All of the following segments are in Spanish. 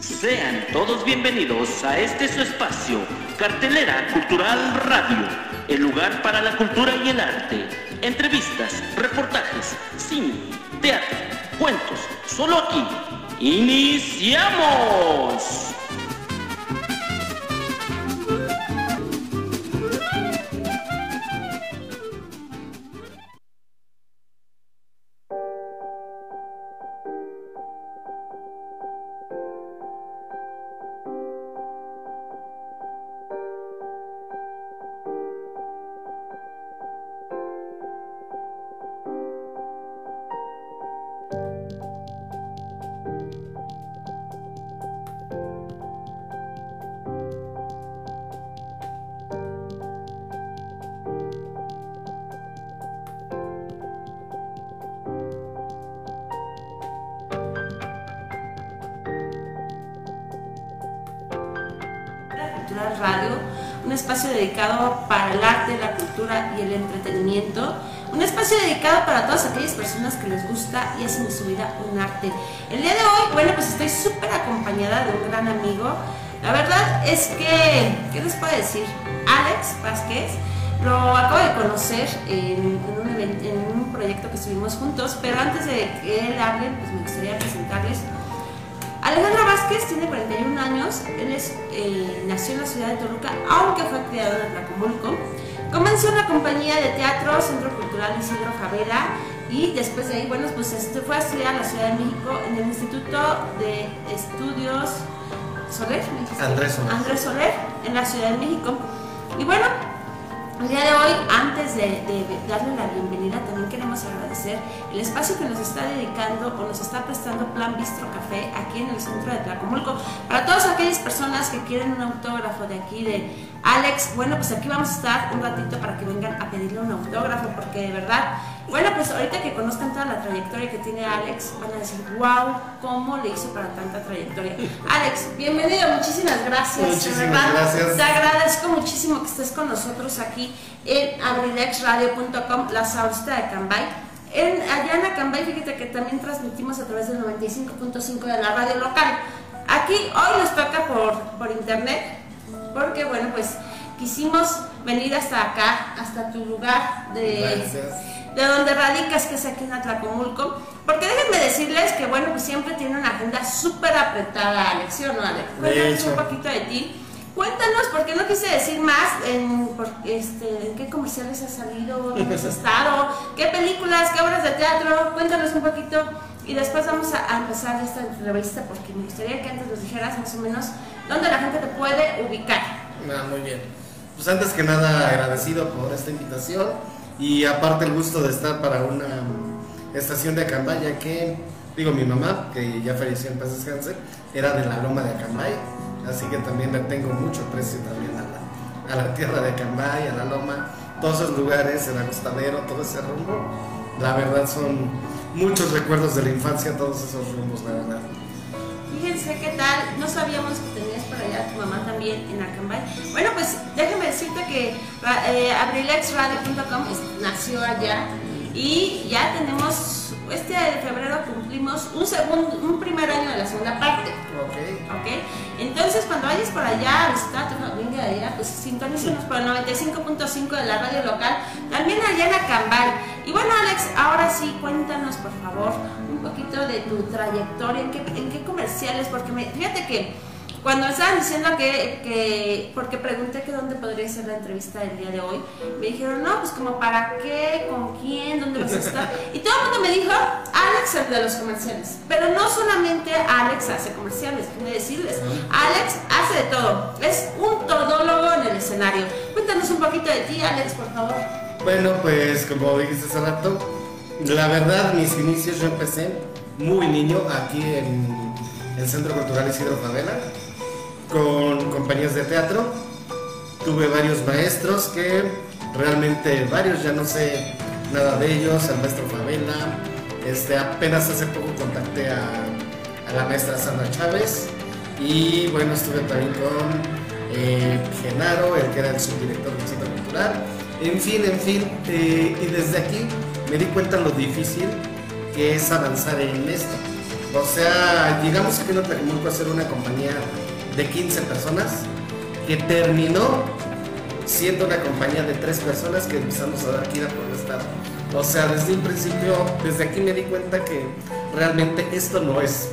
Sean todos bienvenidos a este su espacio, Cartelera Cultural Radio, el lugar para la cultura y el arte. Entrevistas, reportajes, cine, teatro, cuentos, solo aquí. ¡Iniciamos! Y hacen de su vida un arte. El día de hoy, bueno, pues estoy súper acompañada de un gran amigo. La verdad es que, ¿qué les puedo decir? Alex Vázquez, lo acabo de conocer en, un, proyecto que estuvimos juntos, pero antes de que él hable, pues me gustaría presentarles Alejandro Vázquez tiene 41 años, él es, eh, nació en la ciudad de Toluca, aunque fue criado en Atlacomulco. Comenzó en la compañía de teatro Centro Cultural Isidro Favela y después de ahí, bueno, pues este, fue a estudiar a la Ciudad de México en el Instituto de Estudios Soler. Andrés Soler. Andrés Soler, en la Ciudad de México. Y bueno, el día de hoy, antes de, de darle la bienvenida, también queremos agradecer el espacio que nos está dedicando o nos está prestando Plan Bistro Café aquí en el centro de Tlacomulco. Para todas aquellas personas que quieren un autógrafo de aquí de Alex, bueno, pues aquí vamos a estar un ratito para que vengan a pedirle un autógrafo, porque de verdad, bueno, pues ahorita que conozcan toda la trayectoria que tiene Alex, van a decir, wow, ¿cómo le hizo para tanta trayectoria? Alex, bienvenido, muchísimas gracias. Muchísimas gracias. Te agradezco muchísimo que estés con nosotros aquí en abrilexradio.com, la Saurista de Cambay. En, allá en Acambay, fíjate que también transmitimos a través del 95.5 de la radio local. Aquí hoy nos toca por, por internet, porque bueno, pues quisimos venir hasta acá, hasta tu lugar de, Gracias. De donde radicas, que es aquí en Atlacomulco. Porque déjenme decirles que, bueno, pues siempre tiene una agenda súper apretada, Alex, ¿sí o no, Alex? Cuéntanos un poquito de ti. Cuéntanos, porque no quise decir más, en, por- este, en qué comerciales has salido, dónde has estado, qué películas, qué obras de teatro, cuéntanos un poquito. Y después vamos a, a empezar esta entrevista, porque me gustaría que antes nos dijeras más o menos dónde la gente te puede ubicar. Ah, muy bien. Pues antes que nada agradecido por esta invitación y aparte el gusto de estar para una estación de Acambay, ya que, digo, mi mamá, que ya falleció en paz descanse, era de la loma de Acambay, así que también le tengo mucho aprecio también a la, a la tierra de Acambay, a la loma, todos esos lugares, el agostadero, todo ese rumbo, la verdad son muchos recuerdos de la infancia, todos esos rumbos, la verdad. Fíjense qué tal, no sabíamos que tenías por allá tu mamá también en Acambay. Bueno, pues déjame decirte que eh, abrilexradio.com nació allá y ya tenemos, este de febrero cumplimos un segundo, un primer año de la segunda parte. Ok. ¿ok? Entonces, cuando vayas por allá a visitar tu familia de allá, pues sintonízanos por el 95.5 de la radio local, también allá en Acambay. Y bueno, Alex, ahora sí, cuéntanos, por favor, un poquito de tu trayectoria, en qué, en qué comerciales, porque me, fíjate que cuando me estaban diciendo que, que, porque pregunté que dónde podría ser la entrevista del día de hoy, me dijeron, no, pues como para qué, con quién, dónde vas a estar. Y todo el mundo me dijo, Alex el de los comerciales. Pero no solamente Alex hace comerciales, déjenme decirles, Alex hace de todo. Es un todólogo en el escenario. Cuéntanos un poquito de ti, Alex, por favor. Bueno, pues como dijiste hace rato, la verdad mis inicios yo empecé muy niño aquí en el Centro Cultural Isidro Favela con compañías de teatro. Tuve varios maestros que realmente varios, ya no sé nada de ellos, el maestro Favela, este, apenas hace poco contacté a, a la maestra Sandra Chávez. Y bueno, estuve también con eh, Genaro, el que era el subdirector del Centro Cultural, en fin, en fin, eh, y desde aquí me di cuenta lo difícil que es avanzar en esto. O sea, llegamos aquí en Tlajumulco a ser una compañía de 15 personas que terminó siendo una compañía de tres personas que empezamos a dar gira por el estado. O sea, desde un principio, desde aquí me di cuenta que realmente esto no es,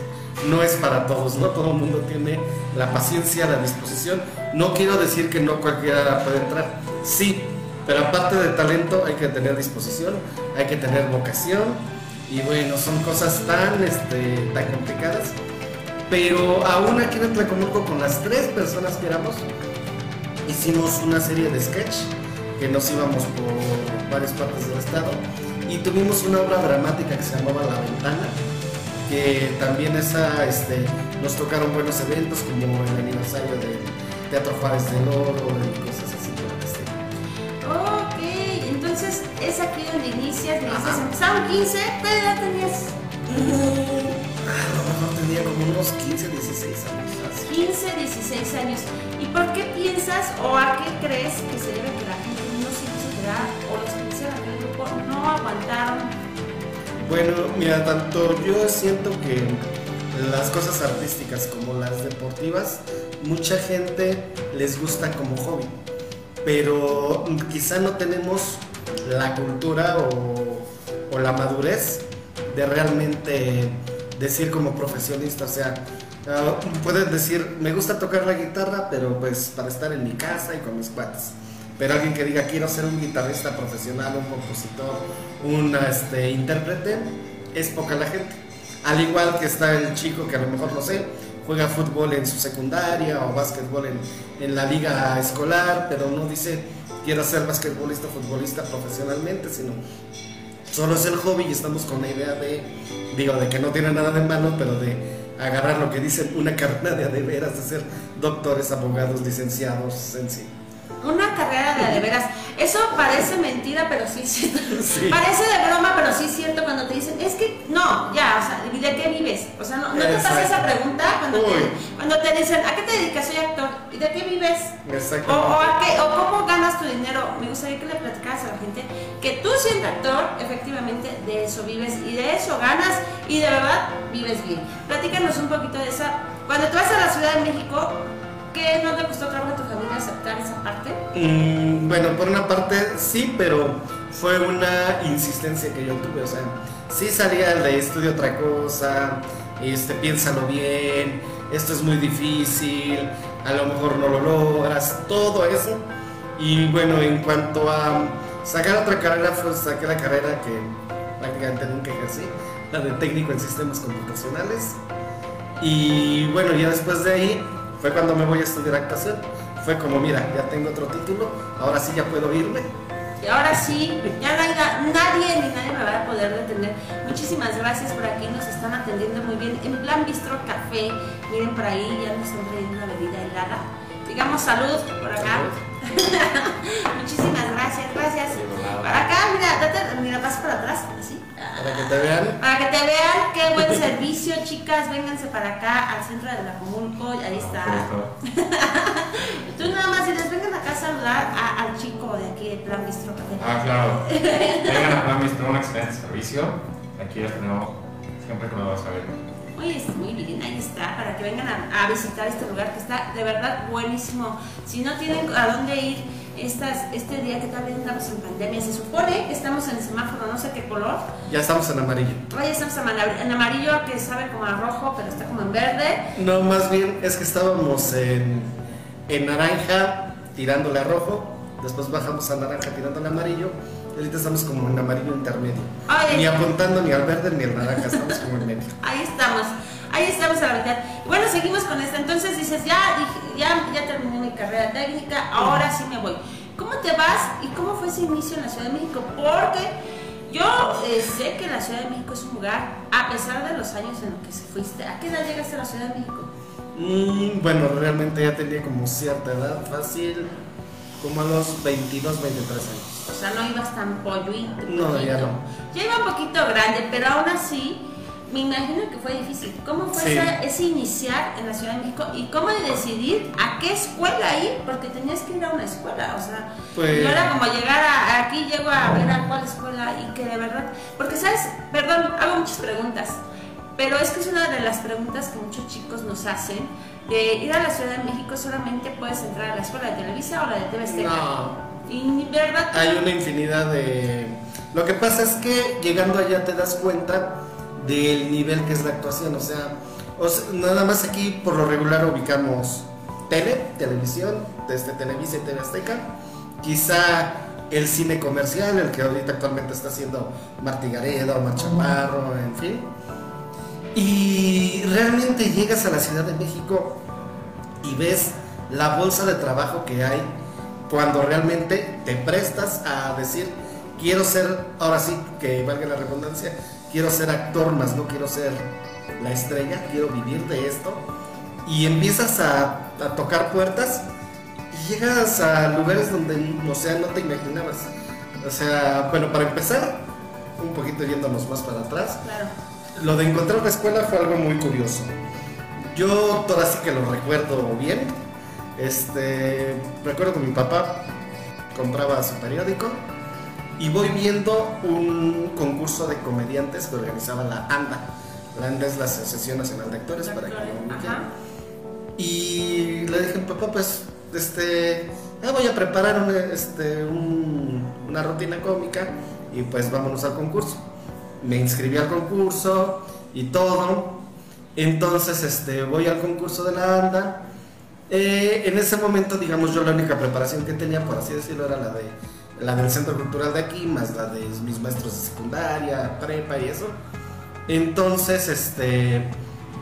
no es para todos, no todo el mundo tiene la paciencia, la disposición. No quiero decir que no cualquiera puede entrar, sí, pero aparte de talento hay que tener disposición, hay que tener vocación y bueno, son cosas tan, este, tan complicadas. Pero aún aquí en Tlacomulco con las tres personas que éramos, hicimos una serie de sketch que nos íbamos por varias partes del estado y tuvimos una obra dramática que se llamaba La Ventana, que también esa, este, nos tocaron buenos eventos como el aniversario del Teatro Juárez del Oro y Ok, entonces es aquí donde inicias, me dices, Ajá. empezaron 15, ¿qué edad tenías? A lo mejor tenía como unos 15, 16 años. así. 15, 16 años. ¿Y por qué piensas o a qué crees que se debe que la gente no se quedar o los que hicieron aquel grupo no aguantaron? Bueno, mira, tanto yo siento que las cosas artísticas como las deportivas, mucha gente les gusta como hobby, pero quizá no tenemos la cultura o, la madurez de realmente decir como profesionista, o sea, ah, puedes decir, me gusta tocar la guitarra, pero pues para estar en mi casa y con mis cuates. Pero alguien que diga quiero ser un guitarrista profesional, un compositor, un este, intérprete, es poca la gente. Al igual que está el chico que a lo mejor, no sé, juega fútbol en su secundaria o básquetbol en, en la liga escolar, pero no dice quiero ser basquetbolista, futbolista profesionalmente, sino solo es el hobby y estamos con la idea de, digo, de que no tiene nada de malo, pero de agarrar lo que dicen una carrera de a de ser doctores, abogados, licenciados en sí. Una carrera de a de veras. Eso parece mentira, pero sí es cierto. Sí. Parece de broma, pero sí es cierto cuando te dicen, es que no, ya, o sea, ¿y ¿de qué vives? O sea, no, no te pasa esa pregunta cuando te, cuando te dicen, ¿a qué te dedicas? Soy actor. ¿Y de qué vives? O, Exactamente. o, a qué- o cómo ganas tu dinero. Me gustaría que le platicaras a la gente que tú siendo actor, efectivamente, de eso vives y de eso ganas y de verdad vives bien. Platícanos un poquito de esa. Cuando tú vas a la Ciudad de México, ¿qué no te costó trabajo a tu familia aceptar esa parte? Mm, bueno, por una parte sí, pero fue una insistencia que yo tuve. O sea, sí salía de estudio otra cosa, este, piénsalo bien, esto es muy difícil, a lo mejor no lo logras, todo eso. Y bueno, en cuanto a sacar otra carrera, pues saqué la carrera que prácticamente nunca ejercí, la de técnico en sistemas computacionales. Y bueno, ya después de ahí fue cuando me voy a estudiar actuación. Fue como, mira, ya tengo otro título, ahora sí ya puedo irme. Y ahora sí, ya no hay na- nadie ni nadie me va a poder detener. Muchísimas gracias por aquí, nos están atendiendo muy bien. En plan Bistro Café, miren por ahí, ya nos están trayendo una bebida helada. Digamos salud por acá. Muchísimas gracias, gracias. Para acá, mira, date, mira, vas para atrás, así. Para que te vean. Para que te vean qué buen servicio, chicas, vénganse para acá al centro de Tlajomulco, y ahí está. Tú nada más, si les vengan acá a saludar a- al chico de aquí de Plan Bistro. Ah, claro. Vengan a Plan Bistro, un excelente servicio. Aquí ya tenemos siempre que lo vas a ver. Oye, muy bien, ahí está, para que vengan a, a visitar este lugar que está de verdad buenísimo. Si no tienen a dónde ir estas, este día que todavía estamos en pandemia, se supone que estamos en semáforo, no sé qué color. Ya estamos en amarillo. Oye, estamos en amar- en amarillo que sabe como a rojo, pero está como en verde. No, más bien es que estábamos en, en naranja tirándole a rojo, después bajamos a naranja tirándole a amarillo, y ahorita estamos como en amarillo intermedio. Ni apuntando ni al verde ni al naranja, estamos como en medio. Ahí estamos, ahí estamos a la mitad. Bueno, seguimos con esto. Entonces dices, ya, dije- ya, ya terminé mi carrera técnica, ahora sí me voy. ¿Cómo te vas y cómo fue ese inicio en la Ciudad de México? Porque yo eh, sé que la Ciudad de México es un lugar, a pesar de los años en los que se fuiste, ¿a qué edad llegaste a la Ciudad de México? Mm, bueno, realmente ya tenía como cierta edad, fácil, como a los 22, 23 años. O sea, no ibas tan polluito. No, ya no. Ya iba un poquito grande, pero aún así, me imagino que fue difícil. ¿Cómo fue Sí. esa- ese iniciar en la Ciudad de México y cómo decidir a qué escuela ir? Porque tenías que ir a una escuela, o sea, Pues- no era como llegar a, aquí llego a ver a cuál escuela y que de verdad, porque sabes, perdón, hago muchas preguntas, pero es que es una de las preguntas que muchos chicos nos hacen, de ir a la Ciudad de México solamente puedes entrar a la escuela de Televisa o la de TV Azteca. No. Y verdad Hay una infinidad de... Lo que pasa es que llegando allá te das cuenta del nivel que es la actuación, o sea, o sea, nada más aquí por lo regular ubicamos tele, televisión, desde Televisa y TV Azteca, quizá el cine comercial, el que ahorita actualmente está haciendo Martí Gareda, Omar Chaparro, en fin. Y realmente llegas a la Ciudad de México y ves la bolsa de trabajo que hay cuando realmente te prestas a decir, quiero ser, ahora sí, que valga la redundancia, quiero ser actor, más no quiero ser la estrella, quiero vivir de esto. Y empiezas a, a tocar puertas y llegas a lugares donde, o sea, no te imaginabas. O sea, bueno, para empezar, un poquito yéndonos más para atrás, Claro. lo de encontrar una escuela fue algo muy curioso. Yo todavía sí que lo recuerdo bien. Este, recuerdo que mi papá compraba su periódico y voy viendo un concurso de comediantes que organizaba la ANDA. La ANDA es la Asociación Nacional de Actores, para que lo. Y le dije, papá, pues, este, ah, voy a preparar una, este, un- una rutina cómica y pues vámonos al concurso. Me inscribí al concurso y todo. Entonces, este, voy al concurso de la ANDA. Eh, en ese momento, digamos, yo la única preparación que tenía, por así decirlo, era la de la del centro cultural de aquí, más la de mis maestros de secundaria, prepa y eso. Entonces, este,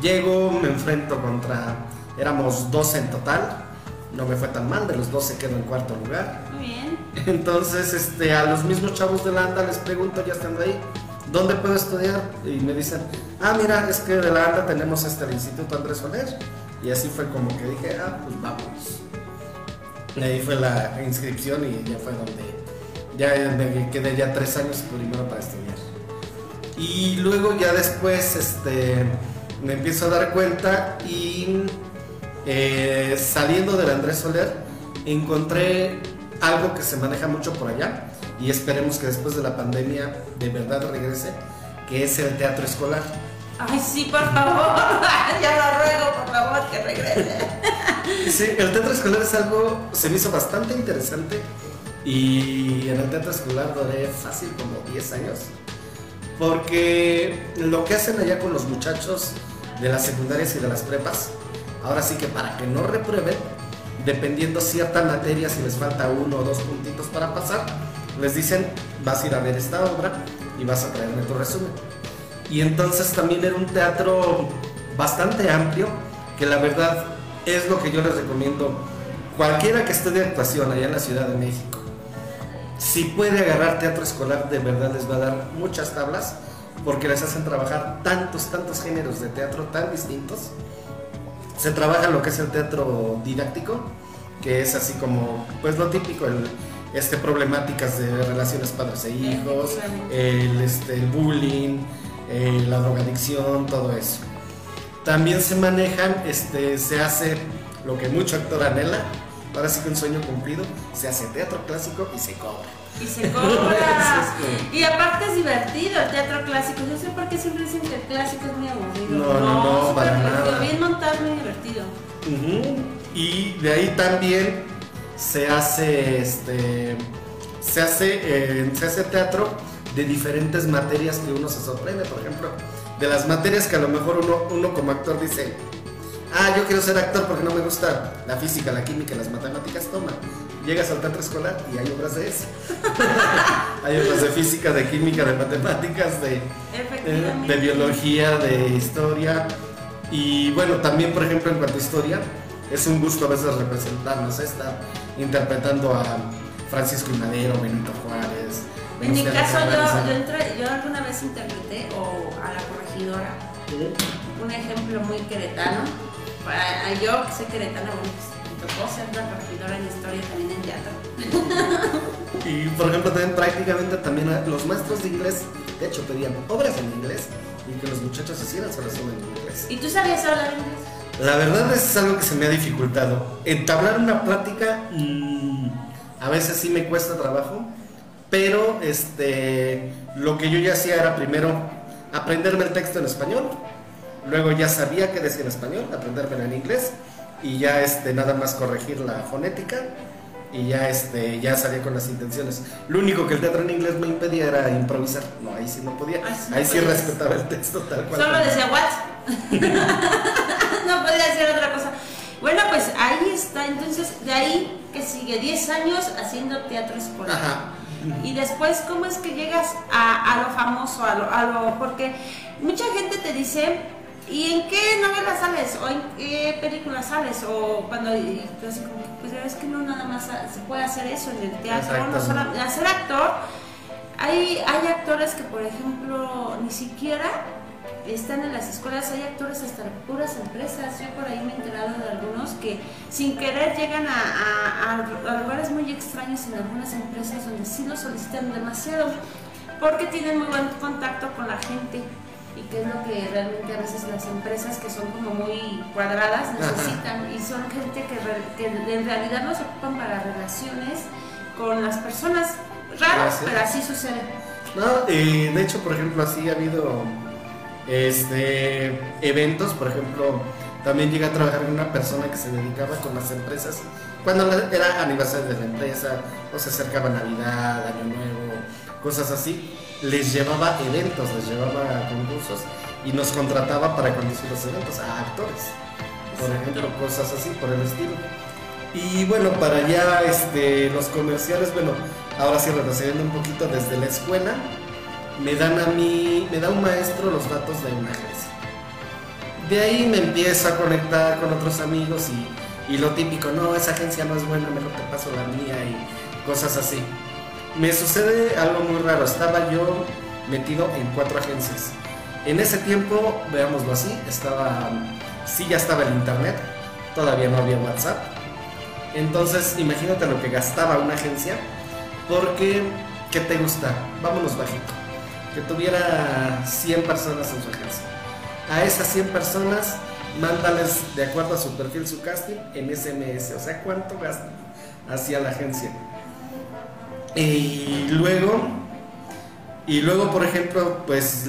llego, me enfrento contra, éramos 12 en total, no me fue tan mal, de los 12 quedo en cuarto lugar. Muy bien. Entonces, este, a los mismos chavos de la ANDA les pregunto, ya estando ahí, ¿dónde puedo estudiar? Y me dicen, ah, mira, es que de la ANDA tenemos este, el Instituto Andrés Soler. Y así fue como que dije, ah, pues vamos. Y ahí fue la inscripción y ya fue donde ya me quedé ya tres años primero para estudiar. Y luego ya después este, me empiezo a dar cuenta y eh, saliendo del Andrés Soler encontré algo que se maneja mucho por allá y esperemos que después de la pandemia de verdad regrese, que es el teatro escolar. Ay, sí, por favor. ya lo ruego, por favor, que regrese. Sí, el teatro escolar es algo, se me hizo bastante interesante y en el teatro escolar duré fácil como 10 años. Porque lo que hacen allá con los muchachos de las secundarias y de las prepas, ahora sí que para que no reprueben, dependiendo cierta materia, si les falta uno o dos puntitos para pasar, les dicen, vas a ir a ver esta obra y vas a traerme tu resumen. Y entonces también era un teatro bastante amplio, que la verdad es lo que yo les recomiendo. Cualquiera que estudie actuación allá en la Ciudad de México, si puede agarrar teatro escolar, de verdad les va a dar muchas tablas, porque les hacen trabajar tantos, tantos géneros de teatro tan distintos. Se trabaja lo que es el teatro didáctico, que es así como, pues lo típico, este, problemáticas de relaciones padres e hijos, el, este, el bullying, eh, la drogadicción, todo eso. También se manejan, este, se hace lo que mucho actor anhela, ahora sí que un sueño cumplido, se hace teatro clásico y se cobra. Y se cobra. Y aparte es divertido el teatro clásico. No sé por qué siempre dicen que el clásico es muy aburrido. No, no, no, para nada. Bien montado, muy divertido. Y de ahí también se hace este se hace eh, se hace teatro de diferentes materias que uno se sorprende, por ejemplo, de las materias que a lo mejor uno, uno como actor dice, ah, yo quiero ser actor porque no me gusta la física, la química, las matemáticas, toma. Llegas al teatro escolar y hay obras de eso. hay obras de física, de química, de matemáticas, de, eh, biología, de historia. Y bueno, también por ejemplo en cuanto a historia, es un gusto a veces representarnos, estar interpretando a Francisco I. Madero, Benito Juárez. En mi caso, yo, entré- yo alguna vez interpreté o a la corregidora. Un ejemplo muy queretano. Para yo que soy queretana, bueno, pues tocó ser una corregidora en historia también en teatro. Y por ejemplo, también prácticamente también a los maestros de inglés, de hecho, pedían obras en inglés y que los muchachos hicieran su resumen en inglés. ¿Y tú sabías hablar inglés? La verdad es algo que se me ha dificultado. Entablar una plática mm, a veces sí me cuesta trabajo, pero este, lo que yo ya hacía era primero aprenderme el texto en español, luego ya sabía qué en español, aprenderme en inglés y ya este, nada más corregir la fonética y ya este ya salía con las intenciones. Lo único que el teatro en inglés me impedía era improvisar. No, ahí sí no podía. Ahí sí no ahí sí podías. respetaba el texto tal cual. Solo decía what. no podía decir otra cosa. Bueno, pues ahí está. Entonces, de ahí que sigue 10 años haciendo teatro escolar. Ajá. Y después, ¿cómo es que llegas a, a lo famoso? A lo, a lo- porque mucha gente te dice, ¿y en qué novela sales? ¿O en qué película sales? O cuando, así como, pues es que no nada más se puede hacer eso en el teatro, no Exactamente. solo hacer actor. Hay, hay actores que, por ejemplo, ni siquiera están en las escuelas, hay actores hasta puras empresas. Yo por ahí me he enterado de algunos que sin querer llegan a- a lugares muy extraños en algunas empresas donde sí lo solicitan demasiado porque tienen muy buen contacto con la gente y que es lo que realmente a veces las empresas que son como muy cuadradas necesitan y son gente que, que en realidad los ocupan para relaciones con las personas. Gracias. pero así sucede. No, eh, de hecho, por ejemplo, así ha habido este, eventos, por ejemplo, también llegué a trabajar con una persona que se dedicaba con las empresas, cuando era aniversario de la empresa, o se acercaba Navidad, Año Nuevo, cosas así, les llevaba eventos, les llevaba concursos y nos contrataba para conducir los eventos a actores, por ejemplo, cosas así, por el estilo. Y bueno, para ya este, los comerciales, bueno, ahora sí retrocediendo un poquito desde la escuela, me dan a mí, me da un maestro los datos de una agencia. De ahí me empiezo a conectar con otros amigos y, y lo típico, no, esa agencia no es buena, mejor te paso la mía y cosas así. Me sucede algo muy raro, estaba yo metido en cuatro agencias. En ese tiempo, veámoslo así, estaba, sí ya estaba el internet, todavía no había WhatsApp. Entonces, imagínate lo que gastaba una agencia, porque, ¿qué te gusta? Vámonos bajito. Que tuviera 100 personas en su agencia. A esas 100 personas, mándales de acuerdo a su perfil su casting en SMS. O sea, ¿cuánto gastan hacia la agencia? Y luego, y luego, por ejemplo, pues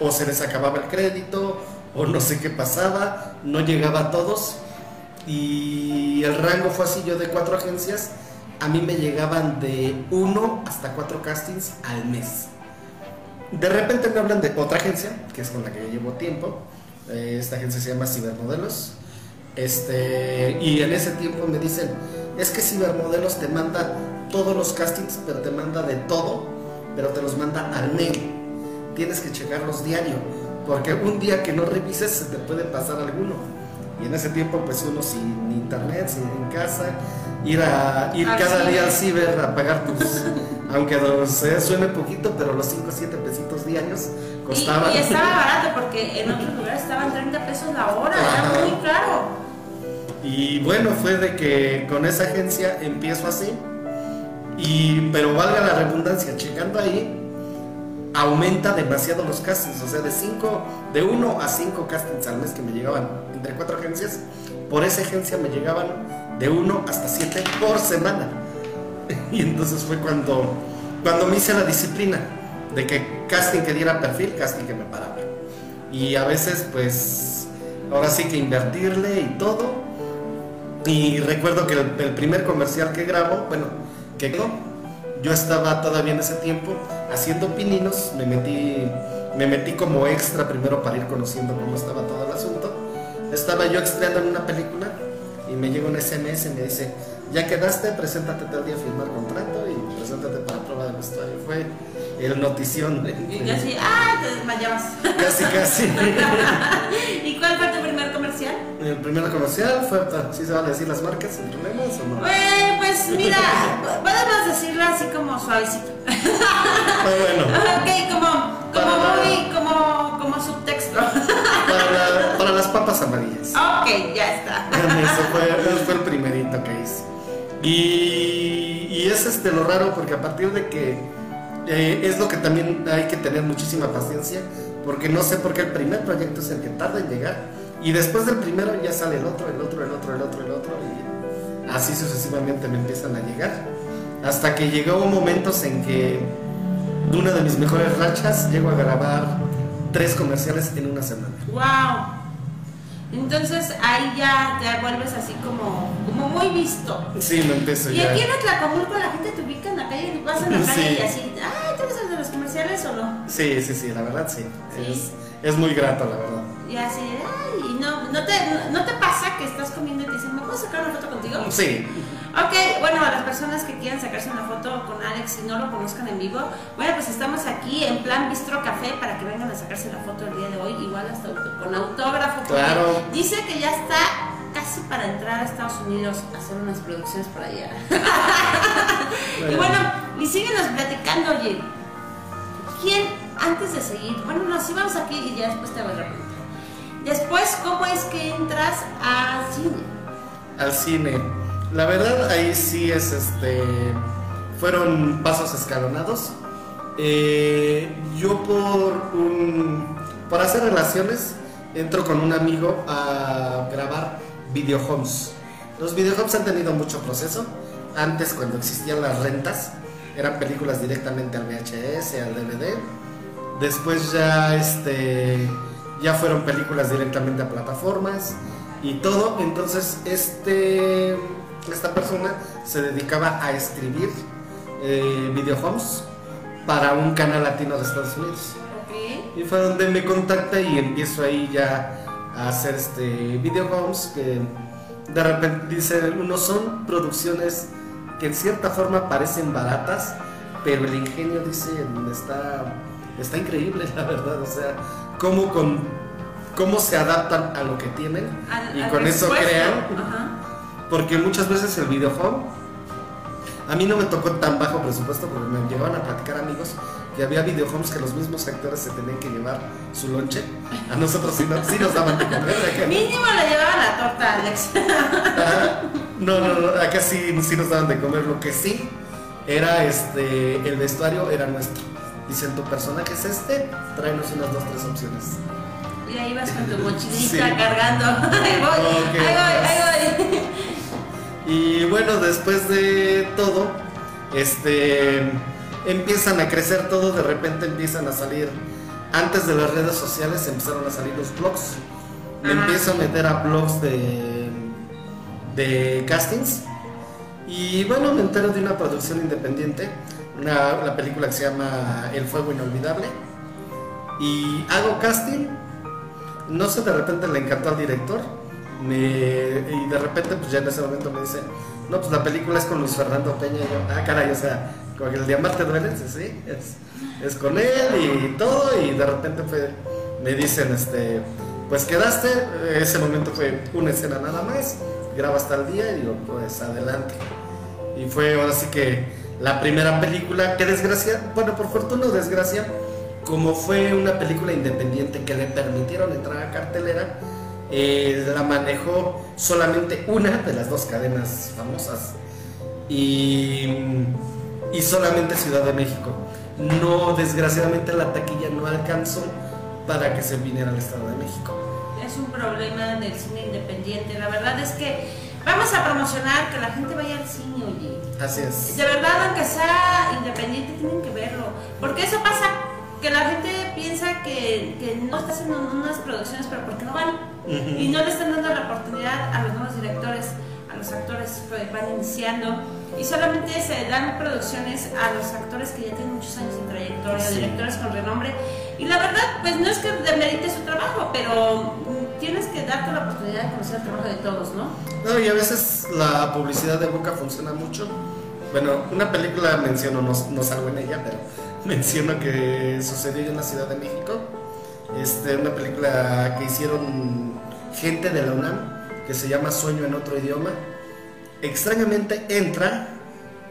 o se les acababa el crédito, o no sé qué pasaba, no llegaba a todos. Y el rango fue así, yo de cuatro agencias, a mí me llegaban de uno hasta cuatro castings al mes. De repente me hablan de otra agencia, que es con la que yo llevo tiempo. Esta agencia se llama Cibermodelos. Este, y en ese tiempo me dicen, es que Cibermodelos te manda todos los castings, pero te manda de todo, pero te los manda al mail. Tienes que checarlos diario, porque un día que no revises se te puede pasar alguno. Y en ese tiempo, pues uno sin internet, sin en casa, ir a ir cada día al ciber. a pagar tus, aunque eh, suene poquito, pero los 5 o 7 pesitos diarios Y, costaban. y estaba barato porque en otros lugares estaban 30 pesos la hora, Ajá. era muy caro. Y bueno, fue de que con esa agencia empiezo así. Y, pero valga la redundancia, checando ahí, aumenta demasiado los castings. O sea, de cinco, de 1 a 5 castings al mes que me llegaban entre cuatro agencias, por esa agencia me llegaban de 1 hasta 7 por semana. Y entonces fue cuando, cuando me hice la disciplina de que casting que diera perfil, casting que me paraba. Y a veces, pues, ahora sí que invertirle y todo. Y recuerdo que el, el primer comercial que grabo, bueno, quedó, yo estaba todavía en ese tiempo haciendo pininos, me metí, me metí como extra primero para ir conociendo cómo estaba todo el asunto. Estaba yo estrenando en una película y me llega un SMS y me dice, ya quedaste, preséntate tal día a firmar contrato y preséntate para prueba de vestuario. Fue el notición. de- Y así, ¡ah! Te desmayabas. Casi, casi. ¿Y cuál fue tu primer comercial? El primer comercial fue, ¿sí se van a decir las marcas sin problemas o no? Bueno, pues mira, podemos decirlo así como suavecito. Ah, bueno, ok, como, como Para- muy, como, como subtexto. para, la- para las papas amarillas. ok, ya está. Eso fue, eso fue el primerito. que hice. Y, y es este lo raro porque a partir de que eh, es lo que también hay que tener muchísima paciencia, porque no sé por qué el primer proyecto es el que tarda en llegar y después del primero ya sale el otro, el otro, el otro, el otro, el otro y así sucesivamente me empiezan a llegar. Hasta que llegó momentos en que de una de mis mejores rachas llego a grabar tres comerciales en una semana. ¡Wow! Entonces ahí ya te vuelves así como, como muy visto. Sí, me empiezo Y ya. aquí en Atlacomulco la gente te ubica en la calle, vas en la calle Sí. y así, ay, ¿tú eres el de los comerciales o no? Sí, sí, sí, la verdad sí. Sí. Es, es muy grato, la verdad. Y así, ay, y no, no, te, no te pasa que estás comiendo y te dicen, ¿me puedo sacar una foto contigo? Sí, Ok, bueno, a las personas que quieran sacarse una foto con Alex y no lo conozcan en vivo, bueno, pues estamos aquí en plan Bistro Café para que vengan a sacarse la foto el día de hoy, igual hasta con autógrafo. Claro. Dice que ya está casi para entrar a Estados Unidos a hacer unas producciones por allá. y bueno, y síguenos platicando, oye. ¿Quién, antes de seguir, bueno, no, sí vamos aquí y ya después te voy a preguntar. Después, ¿cómo es que entras al cine? al cine. La verdad, ahí sí es este. Fueron pasos escalonados. Eh, yo por un. Por hacer relaciones, entro con un amigo a grabar videohomes. Los videohomes han tenido mucho proceso. Antes, cuando existían las rentas, eran películas directamente al VHS, al DVD. Después ya este ya fueron películas directamente a plataformas y todo. Entonces este esta persona se dedicaba a escribir eh, videohomes para un canal latino de Estados Unidos. Y fue donde me contacta y empiezo ahí ya a hacer este videohomes que de repente dice, uno son producciones que en cierta forma parecen baratas, pero el ingenio dice está, está increíble la verdad, o sea, cómo con cómo se adaptan a lo que tienen Al- y al con eso crean, Ajá. porque muchas veces el videohome a mí no me tocó tan bajo presupuesto porque me llevaban a platicar amigos que había videohomes que los mismos actores se tenían que llevar su lonche. A nosotros sí, no- sí nos daban de comer. acá. Mínimo le llevaba la torta, Alex. No, no, no, acá sí, sí nos daban de comer. Lo que sí era este, el vestuario era nuestro. Dicen, tu personaje es este, tráenos unas dos, tres opciones. Y ahí vas con tu mochilita Sí. cargando. Ahí voy, ahí voy, ahí voy. Y bueno, después de todo, este, empiezan a crecer todo, de repente empiezan a salir, antes de las redes sociales empezaron a salir los blogs. Me Ajá. empiezo a meter a blogs de, de castings. Y bueno, me entero de una producción independiente, una, película que se llama El Fuego Inolvidable. Y hago casting. No sé, de repente le encantó al director. Me, y de repente, pues ya en ese momento me dice, no, pues la película es con Luis Fernando Peña. Y yo, ah, caray, o sea, con el de Amarte Duele, sí, es, es con él y todo. Y de repente me dicen, este, pues quedaste. Ese momento fue una escena nada más. Graba hasta el día y digo, pues adelante. Y fue ahora sí que la primera película que desgracia, bueno, por fortuna desgracia, como fue una película independiente que le permitieron entrar a cartelera, eh, la manejó solamente una de las dos cadenas famosas y, y solamente Ciudad de México. No, desgraciadamente la taquilla no alcanzó para que se viniera al Estado de México. Es un problema del cine independiente. La verdad es que vamos a promocionar que la gente vaya al cine, oye. Así es. De verdad, aunque sea independiente, tienen que verlo. Porque eso pasa, que la gente piensa que, que no está haciendo unas producciones, pero porque no van. Y no le están dando la oportunidad a los nuevos directores, a los actores que van iniciando. Y solamente se dan producciones a los actores que ya tienen muchos años de trayectoria, Sí. directores con renombre. Y la verdad, pues no es que demerite su trabajo, pero mm, tienes que darte la oportunidad de conocer el trabajo de todos, ¿no? No, y a veces la publicidad de boca funciona mucho. Bueno, una película menciono, no, no salgo en ella, pero menciono que sucedió en la Ciudad de México. Este, una película que hicieron gente de la UNAM, que se llama Sueño en otro idioma. Extrañamente entra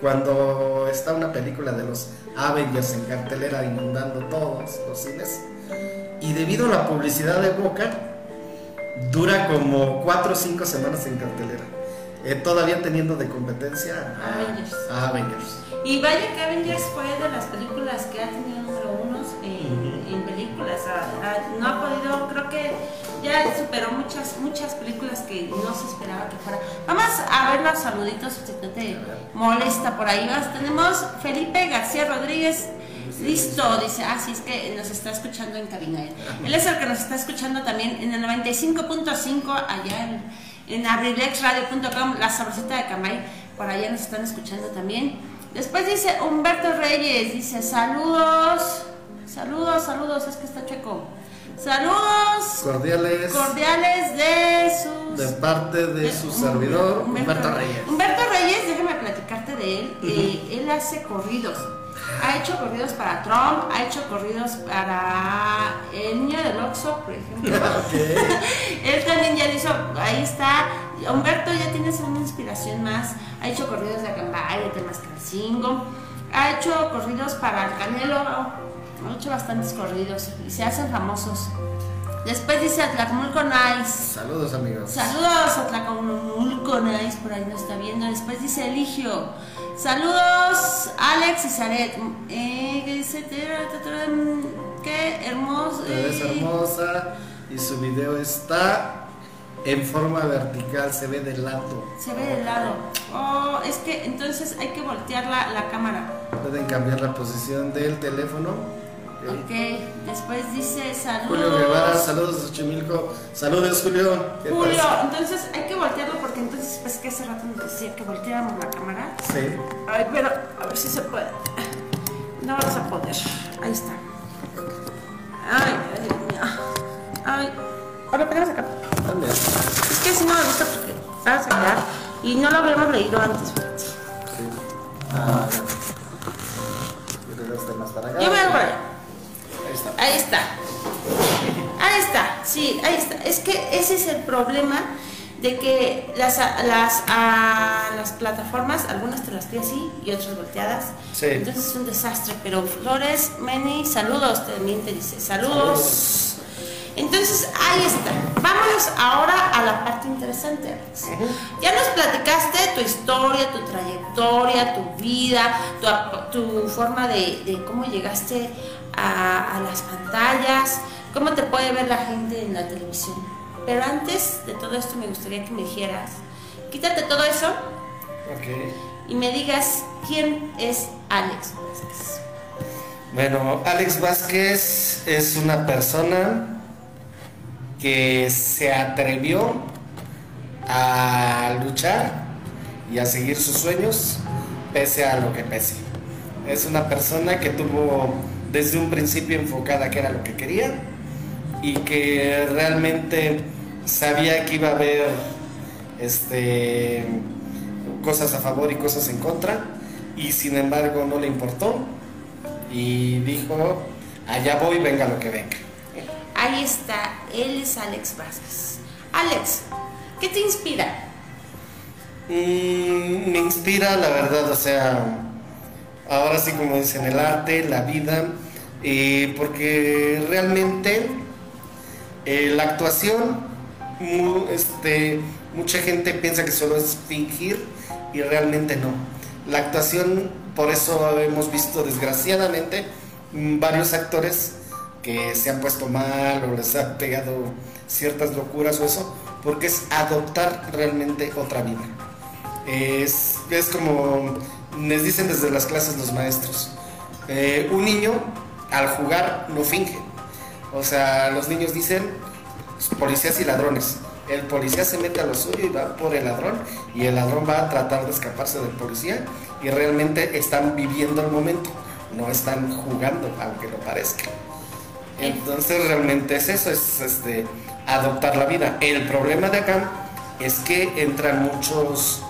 cuando está una película de los Avengers en cartelera inundando todos los cines. Y debido a la publicidad de Boca, dura como 4 o 5 semanas en cartelera. eh, todavía teniendo de competencia a Avengers. a Avengers. Y vaya que Avengers fue de las películas que ha tenido número unos en, en películas. No ha podido, creo ya superó muchas, muchas películas que no se esperaba que fuera. Vamos a ver los saluditos, si no te molesta por ahí. Vas. Tenemos Felipe García Rodríguez. Listo, dice, ah, sí, es que nos está escuchando en cabina. Él, es el que nos está escuchando también en el 95.5 allá en, en la sabrosita de Camay, por allá nos están escuchando también. Después dice Humberto Reyes, dice saludos, saludos, saludos, es que está chueco. Saludos Cordiales cordiales de sus... de parte de su servidor, Humberto Reyes. Humberto Reyes, déjame platicarte de él. eh, él hace corridos. Ha hecho corridos para Trump, ha hecho corridos para el niño del Oxxo, por ejemplo. él también ya lo hizo, ahí está. Humberto ya tienes una inspiración más. Ha hecho corridos de Acambay, de Mascalcingo. Ha hecho corridos para el Canelo. Ha hecho bastantes corridos y se hacen famosos. Después dice Atlacomulco Nice. Saludos amigos. Saludos a Tlacomulco Nice, por ahí nos está viendo. Después dice Eligio. Saludos, Alex y Zaret. Eh, ¿Qué hermoso. Ves eh, hermosa y su video está en forma vertical, se ve de lado. Se ve de lado. Oh, es que entonces hay que voltear la, la cámara. Pueden cambiar la posición del teléfono. Ok. Ok, después dice saludos. Julio Guevara, saludos de Xochimilco. Saludos Julio. ¿Qué Julio, entonces hay que voltearlo porque entonces pues que hace rato nos decía que volteáramos la cámara. Sí. Ay, pero a ver si se puede. No vas a poder. Ahí está. Ay, ay, Dios mío. Ay. Ahora ponemos acá. Es que si no me gusta porque vas a quedar. Y no lo habíamos leído antes. Sí. Ah, yo creo que está más para acá. Está. Ahí está. Ahí está. Sí, ahí está. Es que ese es el problema de que las, las, a- las plataformas, algunas te las tiene así y otras volteadas. Sí. Entonces es un desastre. Pero Flores, Meni, saludos también te dice. Saludos. Entonces ahí está. Vámonos ahora a la parte interesante, Alex. Ya nos platicaste tu historia, tu trayectoria, tu vida, tu forma de, de cómo llegaste a, a las pantallas, cómo te puede ver la gente en la televisión. Pero antes de todo esto me gustaría que me dijeras, quítate todo eso y me digas quién es Alex Vázquez. Bueno, Alex Vázquez es una persona que se atrevió a luchar y a seguir sus sueños pese a lo que pese. Es una persona que tuvo desde un principio enfocada que era lo que quería y que realmente sabía que iba a haber este, cosas a favor y cosas en contra y sin embargo no le importó y dijo, allá voy, venga lo que venga. Ahí está, él es Alex Vázquez. Alex, ¿qué te inspira? Mm, me inspira, la verdad, o sea, ahora sí como dicen, el arte, la vida, eh, porque realmente eh, la actuación, este, mucha gente piensa que solo es fingir y realmente no. La actuación, por eso hemos visto desgraciadamente varios actores que se han puesto mal o les ha pegado ciertas locuras o eso, porque es adoptar realmente otra vida. Es, es como les dicen desde las clases los maestros. Eh, un niño al jugar no finge. O sea, los niños dicen policías y ladrones. El policía se mete a lo suyo y va por el ladrón y el ladrón va a tratar de escaparse del policía y realmente están viviendo el momento, no están jugando, aunque lo parezca. Entonces realmente es eso, es este, adoptar la vida. El problema de acá es que entran muchos,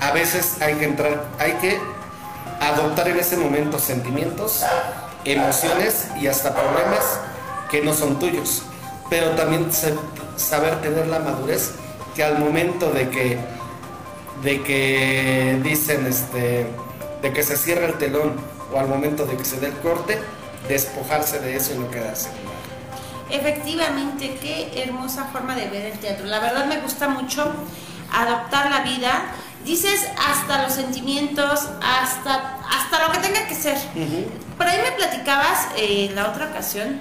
a veces hay que entrar, hay que adoptar en ese momento sentimientos, emociones y hasta problemas que no son tuyos. Pero también saber tener la madurez que al momento de que, de que dicen este, de que se cierra el telón o al momento de que se dé el corte, despojarse de eso y no quedarse. Efectivamente, qué hermosa forma de ver el teatro. La verdad me gusta mucho adoptar la vida dices hasta los sentimientos, hasta, hasta lo que tenga que ser. Por ahí me platicabas eh, la otra ocasión.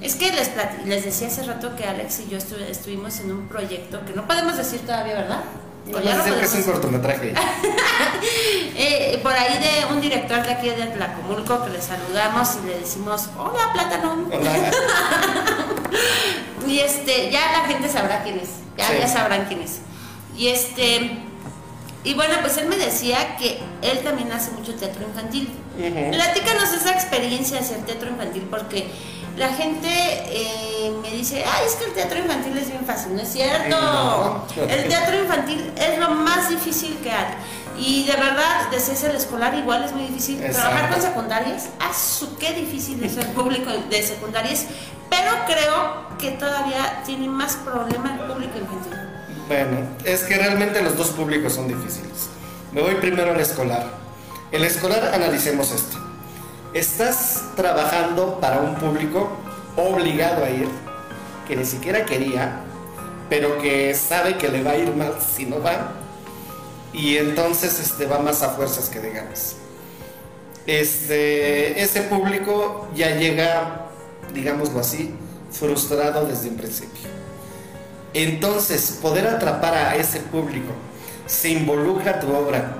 Es que les, les decía hace rato que Alex y yo estu- estuvimos en un proyecto que no podemos decir todavía, ¿verdad? Digo, ya no que es un cortometraje. Eh, por ahí de un director de aquí de Tlacomulco que le saludamos y le decimos, hola plátano. Hola. Y este, ya la gente sabrá quién es, ya, Sí. ya sabrán quién es. Y este, y bueno, pues él me decía que él también hace mucho teatro infantil. Ujú. Platícanos esa experiencia de hacer teatro infantil, porque la gente eh, me dice, ay, es que el teatro infantil es bien fácil, ¿no es cierto? No. El teatro infantil es lo más difícil que hay. Y de verdad, desde ese el escolar igual es muy difícil. Trabajar Exacto. con secundarias, ¡ah, su qué difícil es el público de secundarias! Pero creo que todavía tiene más problema el público infantil. Bueno, es que realmente los dos públicos son difíciles. Me voy primero al escolar. El escolar, analicemos esto. Estás trabajando para un público obligado a ir, que ni siquiera quería, pero que sabe que le va a ir mal si no va, y entonces este, va más a fuerzas que de ganas. Este, ese público ya llega, digámoslo así, frustrado desde un principio. Entonces, poder atrapar a ese público, se involucra tu obra,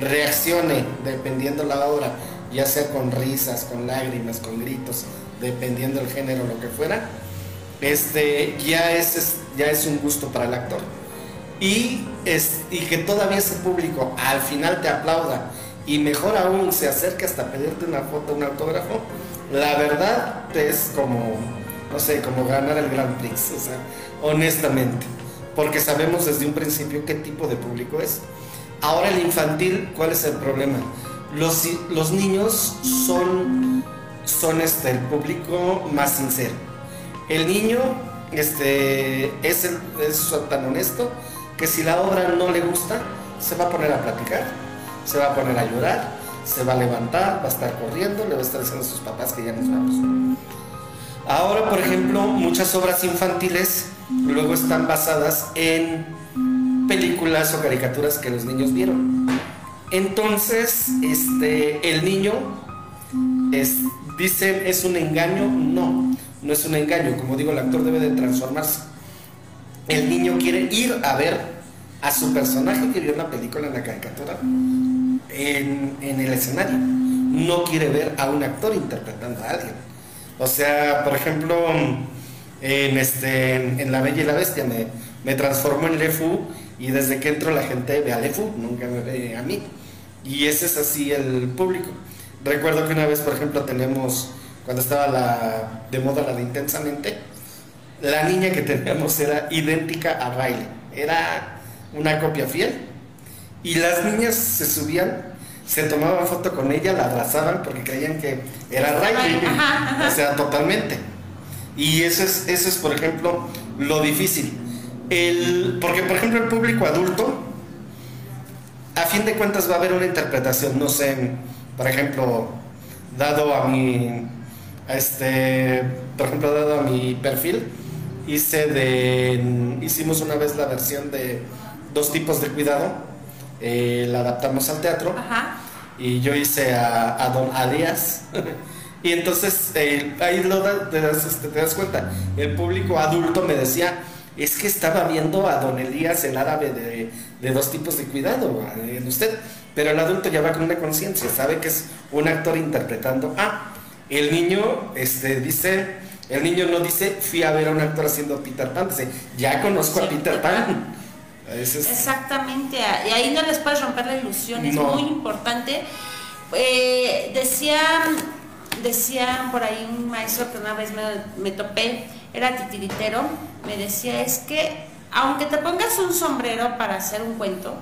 reaccione dependiendo la obra, ya sea con risas, con lágrimas, con gritos, dependiendo el género, lo que fuera, este, ya, es, ya es un gusto para el actor. Y, es, y que todavía ese público al final te aplauda y mejor aún se acerca hasta pedirte una foto, un autógrafo, la verdad es como, no sé, como ganar el Grand Prix, o sea, honestamente, porque sabemos desde un principio qué tipo de público es. Ahora el infantil, ¿cuál es el problema? Los, niños son, son este, el público más sincero. El niño este, es, es tan honesto que si la obra no le gusta, se va a poner a platicar, se va a poner a llorar, se va a levantar, va a estar corriendo, le va a estar diciendo a sus papás que ya nos vamos. Ahora, por ejemplo, muchas obras infantiles luego están basadas en películas o caricaturas que los niños vieron. Entonces, este, el niño es, dicen es un engaño, no, no es un engaño. Como digo, el actor debe de transformarse. El niño quiere ir a ver a su personaje que vio en la película, en la caricatura, en, en el escenario. No quiere ver a un actor interpretando a alguien. O sea, por ejemplo, en, este, en La Bella y la Bestia me, me transformo en Lefu y desde que entro la gente ve a Lefu, nunca me ve a mí. Y ese es así el público. Recuerdo que una vez, por ejemplo, tenemos, cuando estaba la, de moda la de Intensamente, la niña que teníamos era idéntica a Riley. Era una copia fiel. Y las niñas se subían, se tomaban foto con ella, la abrazaban porque creían que era Riley. O sea, totalmente. Y eso es, eso es, por ejemplo, lo difícil. El, porque, por ejemplo, el público adulto, a fin de cuentas va a haber una interpretación, no sé, por ejemplo, dado a mi, a este, por ejemplo, dado a mi perfil, hice de, hicimos una vez la versión de dos tipos de cuidado, eh, la adaptamos al teatro Ajá. Y yo hice a, a Don Alias. y entonces eh, ahí lo da- te, das, este, te das cuenta, el público adulto me decía, es que estaba viendo a Don Elías, el árabe de, de dos tipos de cuidado eh, en usted, pero el adulto ya va con una conciencia, sabe que es un actor interpretando a... El niño este, dice, el niño no dice, fui a ver a un actor haciendo Peter Pan, dice, ya conozco a Peter Pan. Es- Exactamente, y ahí no les puedes romper la ilusión, es No. muy importante. Eh, decían, decían por ahí un maestro que una vez me, me topé, era titiritero, me decía, es que aunque te pongas un sombrero para hacer un cuento,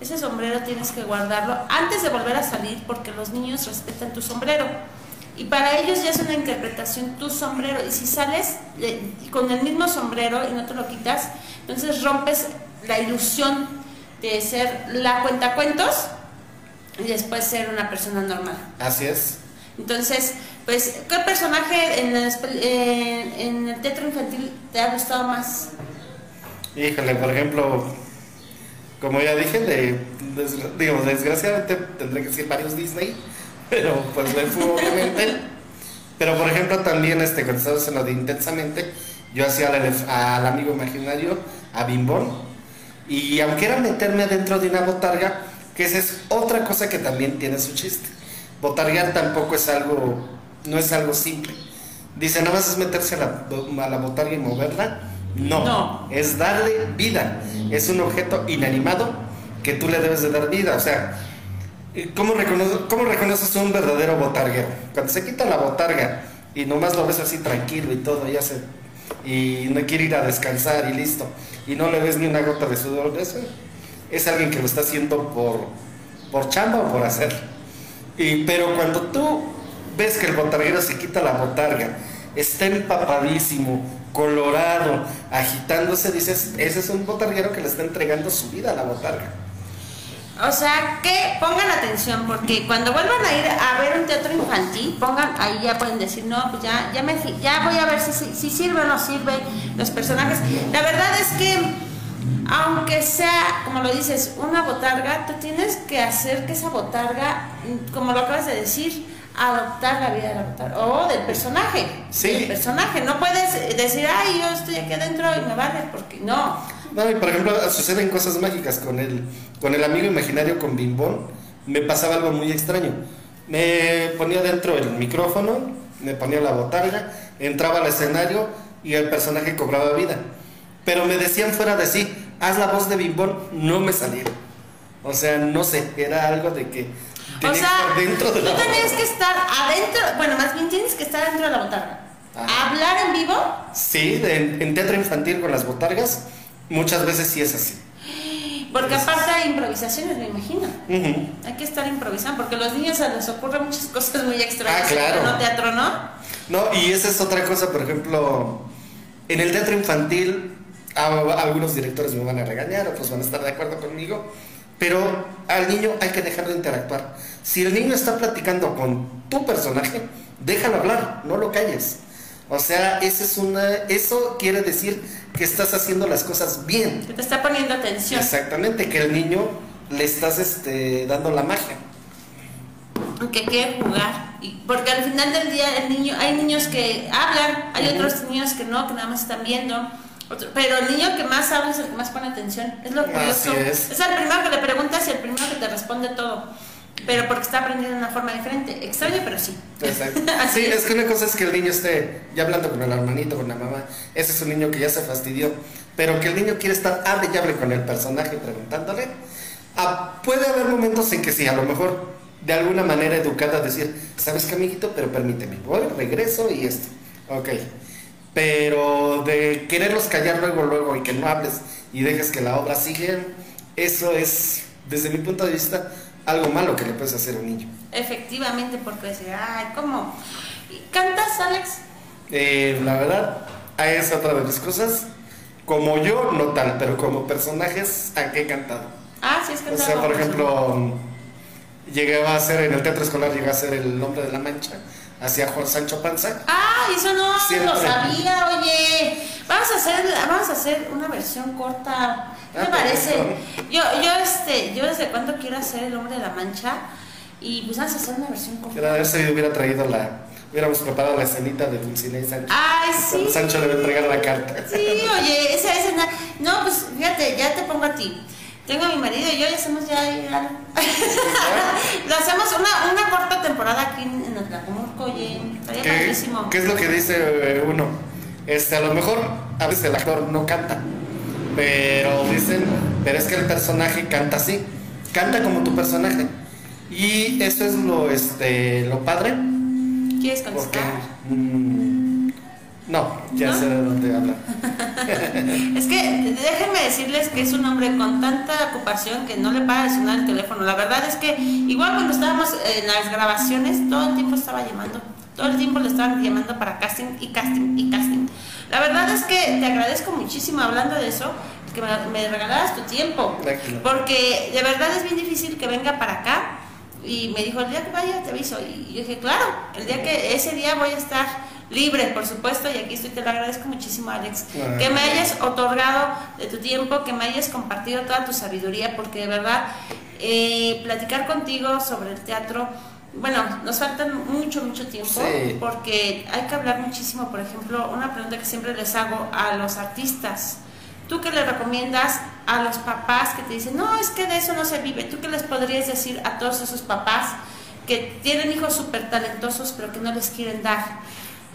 ese sombrero tienes que guardarlo antes de volver a salir porque los niños respetan tu sombrero. Y para ellos ya es una interpretación tu sombrero. Y si sales eh, con el mismo sombrero y no te lo quitas, entonces rompes la ilusión de ser la cuentacuentos y después ser una persona normal. Así es. Entonces, pues, ¿qué personaje en, en el teatro infantil te ha gustado más? Híjole, por ejemplo, como ya dije, de, des- digamos, desgraciadamente tendré que decir varios Disney, pero pues le fue obviamente. Pero por ejemplo también este, cuando estabas en lo de intensamente, yo hacía al, amigo imaginario, a Bimbón, y aunque era meterme dentro de una botarga, que esa es otra cosa que también tiene su chiste. Botarguear tampoco es algo, no es algo simple. Dice, nada más es meterse a la, a la botarga y moverla. No, No. es darle vida. Es un objeto inanimado que tú le debes de dar vida. O sea, ¿cómo, recono- cómo reconoces un verdadero botarguero? Cuando se quita la botarga y nomás lo ves así tranquilo y todo, ya se... Y no quiere ir a descansar y listo. Y no le ves ni una gota de sudor eso. Es alguien que lo está haciendo por, por chamba o por hacer. Pero cuando tú ves que el botarguero se quita la botarga, está empapadísimo, colorado, agitándose, dices, ese es un botarguero que le está entregando su vida a la botarga. O sea, que pongan atención, porque cuando vuelvan a ir a ver un teatro infantil, pongan, ahí ya pueden decir, no, pues ya, ya, me, ya voy a ver si, si, si sirve o no sirve los personajes. La verdad es que, aunque sea, como lo dices, una botarga, tú tienes que hacer que esa botarga, como lo acabas de decir, adoptar la vida de la botarga, o del personaje. Sí. Del personaje. No puedes decir, ay, yo estoy aquí adentro y me vale, porque no. No, y por ejemplo, suceden cosas mágicas con el, con el amigo imaginario con Bimbón. Me pasaba algo muy extraño. Me ponía dentro el micrófono, me ponía la botarga, entraba al escenario y el personaje cobraba vida. Pero me decían fuera de sí, haz la voz de Bimbón, no me salía. O sea, no sé, era algo de que O sea, estar dentro de tú tenías que estar adentro, bueno, más bien tienes que estar dentro de la botarga. Ajá. Hablar en vivo, Sí, de- en teatro infantil con las botargas, muchas veces sí es así. porque aparte hay improvisaciones, me imagino. Hay que estar improvisando, porque a los niños se les ocurren muchas cosas muy extrañas. Ah, claro. No teatro, ¿no? No, y esa es otra cosa, por ejemplo, en el teatro infantil, a- algunos directores me van a regañar, otros van a estar de acuerdo conmigo, pero al niño hay que dejarlo interactuar. Si el niño está platicando con tu personaje, déjalo hablar, no lo calles. O sea, esa es una, eso quiere decir que estás haciendo las cosas bien. Que te está poniendo atención. Exactamente, que el niño le estás este, dando la magia. Que quiere jugar. Y, porque al final del día el niño, hay niños que hablan, hay otros niños que no, que nada más están viendo. Otro- pero el niño que más habla es el que más pone atención. Es lo curioso. Es. el primero que le preguntas y el primero que te responde todo. Pero porque está aprendiendo de una forma diferente. Extraño, pero sí. Exacto. Sí, es. es que una cosa es que el niño esté ya hablando con el hermanito, con la mamá. Ese es un niño que ya se fastidió. Pero que el niño quiere estar hable y hable con el personaje preguntándole. Ah, puede haber momentos en que sí, a lo mejor de alguna manera educada decir, ¿sabes qué, amiguito? Pero permíteme, voy, regreso y esto. Ok. Pero de quererlos callar luego, luego y que no hables y dejes que la obra siga, eso es, desde mi punto de vista, algo malo que le puedes hacer a un niño. Efectivamente, porque decir, ay, ¿cómo? ¿Y ¿Cantas, Alex? Eh, la verdad, es otra de mis cosas. Como yo, no tal, pero como personajes, ¿a qué he cantado? Ah, sí, es O cantado. sea, por ejemplo, llegué a hacer en el teatro escolar, llegué a hacer El Nombre de la Mancha, hacia Juan Sancho Panza. Ah, eso no Siempre. lo sabía, oye. Vamos a hacer, vamos a hacer una versión corta. ¿Qué Ah, te parece? perfecto. Yo, yo, este, yo desde cuándo quiero hacer el hombre de la mancha y pues vamos a hacer una versión corta. Era si hubiera traído la, hubiéramos preparado la escenita de Dulcinea y Sancho. Ay, Cuando sí. Sancho le va a entregar la carta. Sí, oye, esa escena. No, pues fíjate, ya te pongo a ti. Tengo a mi marido y yo y hacemos ya algo. Lo hacemos una, una corta temporada aquí en, en oye. Estaría ¿Qué, es lo que dice eh, uno? Este, a lo mejor a veces el actor no canta, pero dicen, pero es que el personaje canta así, canta como tu personaje. Y eso es lo, este, lo padre, ¿Quieres porque contestar? No, ya ¿No? sé de dónde habla. Es que déjenme decirles que es un hombre con tanta ocupación que no le para de sonar el teléfono. La verdad es que igual cuando estábamos en las grabaciones, todo el tiempo estaba llamando. Todo el tiempo le estaban llamando para casting y casting y casting. La verdad es que te agradezco muchísimo hablando de eso, que me, me regalaras tu tiempo. Tranquilo. Porque de verdad es bien difícil que venga para acá. Y me dijo, el día que vaya te aviso. Y yo dije, claro, el día que ese día voy a estar libre, por supuesto, y aquí estoy, te lo agradezco muchísimo, Alex, que me hayas otorgado de tu tiempo, que me hayas compartido toda tu sabiduría, porque de verdad, eh, platicar contigo sobre el teatro, bueno, nos falta mucho, mucho tiempo, Sí. porque hay que hablar muchísimo, por ejemplo, una pregunta que siempre les hago a los artistas. ¿Tú qué le recomiendas a los papás que te dicen, no, es que de eso no se vive? ¿Tú qué les podrías decir a todos esos papás que tienen hijos súper talentosos pero que no les quieren dar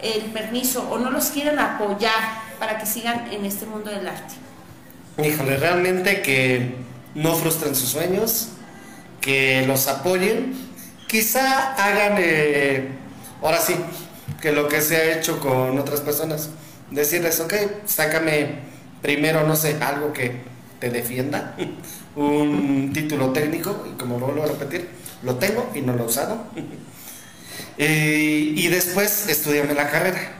el permiso o no los quieren apoyar para que sigan en este mundo del arte? Híjole, realmente que no frustren sus sueños, que los apoyen, quizá hagan, eh, ahora sí, que lo que se ha hecho con otras personas, decirles, ok, sácame primero, no sé, algo que te defienda, un título técnico, y como lo vuelvo a repetir, lo tengo y no lo he usado, Eh, y después estudiame la carrera.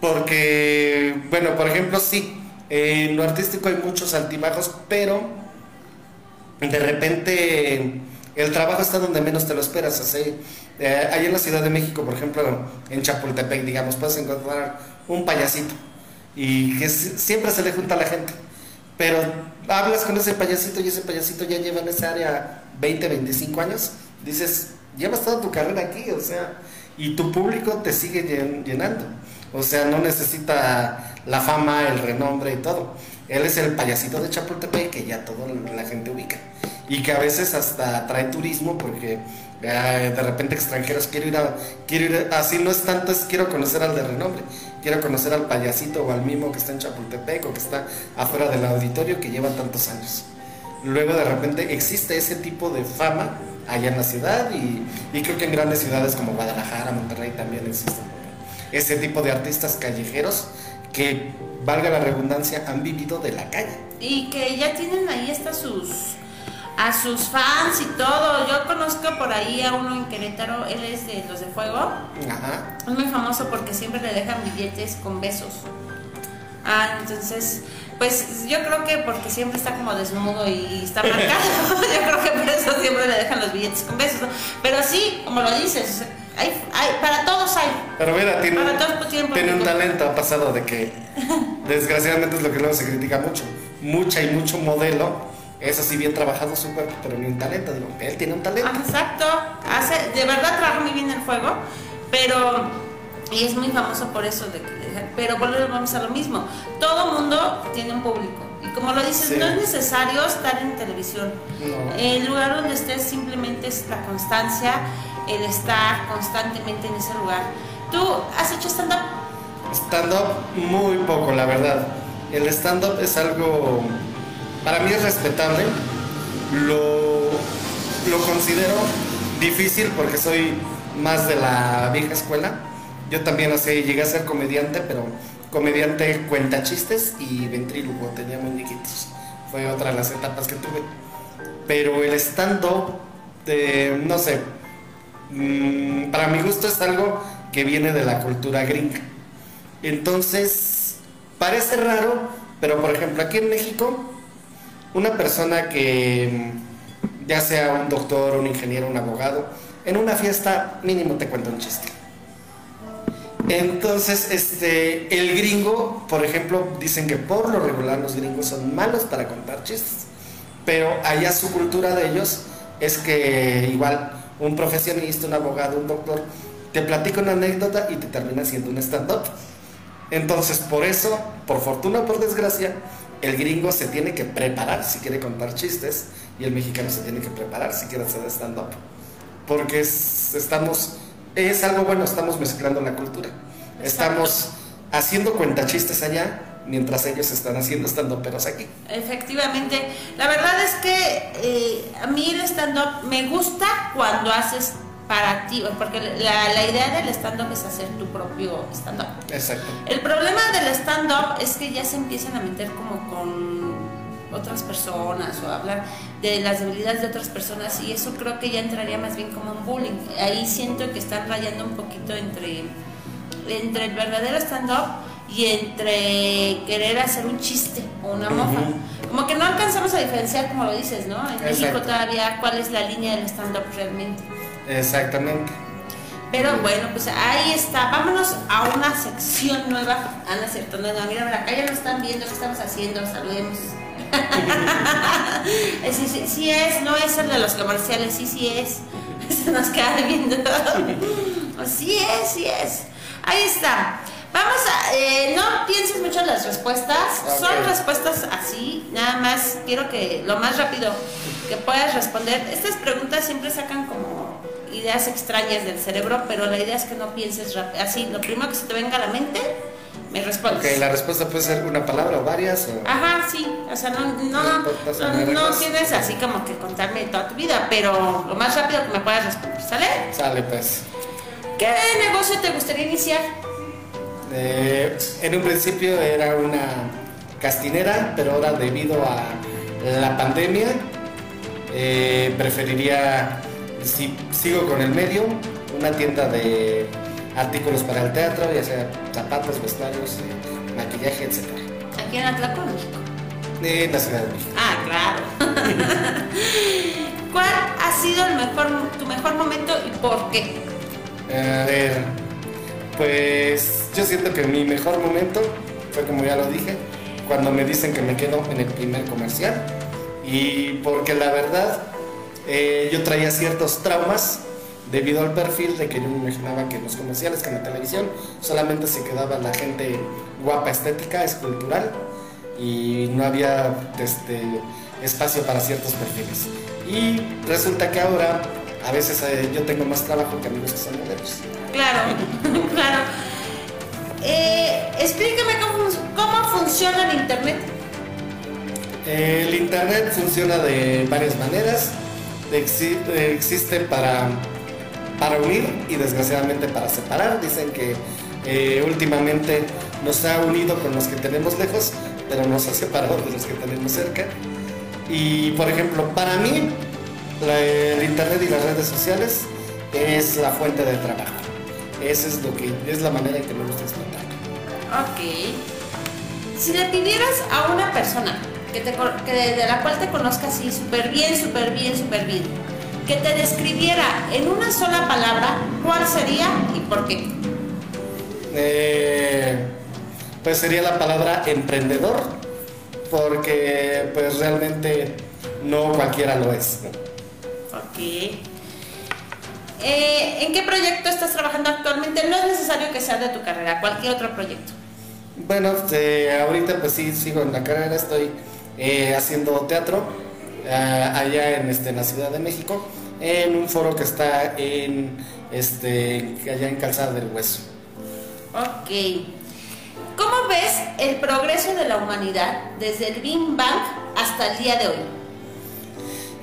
Porque, bueno, por ejemplo, sí, en lo artístico hay muchos altibajos, pero de repente el trabajo está donde menos te lo esperas. Así, eh, ahí en la Ciudad de México, por ejemplo, en Chapultepec, digamos, puedes encontrar un payasito y que si- siempre se le junta a la gente. Pero hablas con ese payasito y ese payasito ya lleva en esa área 20, 25 años. Dices, llevas toda tu carrera aquí, o sea, y tu público te sigue llen- llenando. O sea, no necesita la fama, el renombre y todo. Él es el payasito de Chapultepec que ya toda la gente ubica. Y que a veces hasta trae turismo porque de repente extranjeros quiero ir a, quiero ir a- así no es tanto, es quiero conocer al de renombre, quiero conocer al payasito o al mimo que está en Chapultepec o que está afuera del auditorio que lleva tantos años. Luego de repente existe ese tipo de fama allá en la ciudad y, y creo que en grandes ciudades como Guadalajara, Monterrey también existen ese tipo de artistas callejeros que, valga la redundancia, han vivido de la calle. Y que ya tienen ahí hasta sus a sus fans y todo. Yo conozco por ahí a uno en Querétaro, él es de los de fuego. Ajá. Es muy famoso porque siempre le dejan billetes con besos. Ah, entonces, pues yo creo que porque siempre está como desnudo y está marcado, yo creo que por eso siempre le dejan los billetes con besos. ¿no? Pero sí, como lo dices, hay, hay, para todos hay. Pero mira, tiene, Para todos tienen tiene un público. talento, ha pasado de que, desgraciadamente es lo que luego se critica mucho, mucha y mucho modelo, eso sí bien trabajado su cuerpo, pero ni un talento, digo, él tiene un talento. Ah, Exacto, hace, de verdad trabaja muy bien el fuego, pero y es muy famoso por eso de que pero volvemos a lo mismo. Todo mundo tiene un público y como lo dices, Sí. no es necesario estar en televisión. No. El lugar donde estés simplemente es la constancia, el estar constantemente en ese lugar. ¿Tú has hecho stand up? Stand-up muy poco, la verdad. El stand-up es algo, para mí es respetable. Lo, lo considero difícil porque soy más de la vieja escuela. Yo también llegué a ser comediante, pero comediante cuenta chistes y ventrílogo, tenía muñequitos. Fue otra de las etapas que tuve. Pero el stand-up, eh, no sé, mm, para mi gusto es algo que viene de la cultura gringa. Entonces, parece raro, pero por ejemplo, aquí en México, una persona que ya sea un doctor, un ingeniero, un abogado, en una fiesta mínimo te cuenta un chiste. Entonces, este, el gringo, por ejemplo, dicen que por lo regular los gringos son malos para contar chistes, pero allá su cultura de ellos es que igual un profesionista, un abogado, un doctor, te platica una anécdota y te termina siendo un stand-up. Entonces, por eso, por fortuna o por desgracia, el gringo se tiene que preparar si quiere contar chistes y el mexicano se tiene que preparar si quiere hacer stand-up. Porque es, estamos, es algo bueno, estamos mezclando la cultura. Estamos haciendo cuentachistes allá mientras ellos están haciendo stand peros aquí. Efectivamente, la verdad es que eh, a mí el stand-up me gusta cuando haces para ti, porque la, la idea del stand-up es hacer tu propio stand-up. Exacto. El problema del stand-up es que ya se empiezan a meter como con otras personas o hablar de las debilidades de otras personas y eso creo que ya entraría más bien como un bullying. Ahí siento que están rayando un poquito entre, entre el verdadero stand-up y entre querer hacer un chiste o una mofa. Como que no alcanzamos a diferenciar, como lo dices, ¿no? En México Exacto. todavía cuál es la línea del stand-up realmente. Exactamente. Pero bueno, pues ahí está. Vámonos a una sección nueva. Ah, cierto, no, no, mira, acá ya nos están viendo, ¿qué estamos haciendo? Saludemos. Sí, sí, sí es, no es el de los comerciales, sí, sí es. Se nos queda viendo. Sí es, sí es. Ahí está. Vamos a, eh, no pienses mucho en las respuestas, son respuestas así, nada más quiero que lo más rápido que puedas responder. Estas preguntas siempre sacan como ideas extrañas del cerebro, pero la idea es que no pienses así, lo primero que se te venga a la mente, me respondes. Ok, la respuesta puede ser una palabra o varias. O... Ajá, sí, o sea, no, no, No no, tienes así como que contarme toda tu vida, pero lo más rápido que me puedas responder, ¿sale? Sale, pues. ¿Qué negocio te gustaría iniciar? Eh, en un principio era una castinera, pero ahora debido a la pandemia, eh, preferiría, si sigo con el medio, una tienda de artículos para el teatro, ya sea zapatos, vestuarios, eh, maquillaje, etc. Aquí en Atlántico, México. En la Ciudad de México. Ah, claro. ¿Cuál ha sido el mejor, tu mejor momento y por qué? A ver, pues yo siento que mi mejor momento fue como ya lo dije, cuando me dicen que me quedo en el primer comercial y porque la verdad eh, yo traía ciertos traumas debido al perfil de que yo me imaginaba que en los comerciales, que en la televisión solamente se quedaba la gente guapa, estética, escultural y no había este, espacio para ciertos perfiles. Y resulta que ahora a veces eh, yo tengo más trabajo que amigos que son modelos. Claro, claro. Eh, explícame cómo, cómo funciona el internet. El internet funciona de varias maneras. Exi- existe para, para unir y desgraciadamente para separar. Dicen que eh, últimamente nos ha unido con los que tenemos lejos, pero nos ha separado de los que tenemos cerca. Y por ejemplo, para mí, el internet y las redes sociales es la fuente de trabajo. Esa es lo que es la manera en que me gusta explotar. Ok. Si le pidieras a una persona que te, de la cual te conozcas así súper bien, súper bien, súper bien, que te describiera en una sola palabra, ¿cuál sería y por qué? Eh, pues sería la palabra emprendedor, porque pues realmente no cualquiera lo es. Ok. Eh, ¿En qué proyecto estás trabajando actualmente? No es necesario que sea de tu carrera, cualquier otro proyecto. Bueno, eh, ahorita pues sí sigo en la carrera, estoy haciendo teatro ah, allá en, este, en la Ciudad de México, en un foro que está en este allá en Calzada del Hueso. Ok. ¿Cómo ves el progreso de la humanidad desde el Big Bang hasta el día de hoy?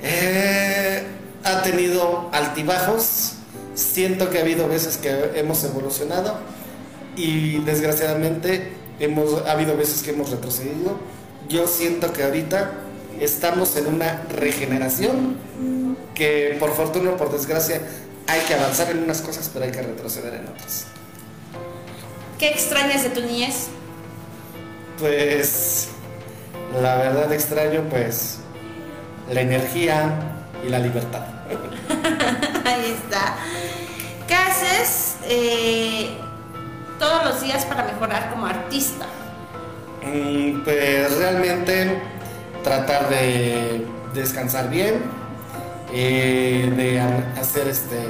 Eh, ha tenido altibajos. Siento que ha habido veces que hemos evolucionado y desgraciadamente hemos, ha habido veces que hemos retrocedido. Yo siento que ahorita estamos en una regeneración que por fortuna o por desgracia hay que avanzar en unas cosas pero hay que retroceder en otras. ¿Qué extrañas de tu niñez? Pues la verdad extraño pues la energía y la libertad. Ahí está. ¿Qué haces eh, todos los días para mejorar como artista? Mm, Pues realmente tratar de descansar bien, eh, de hacer este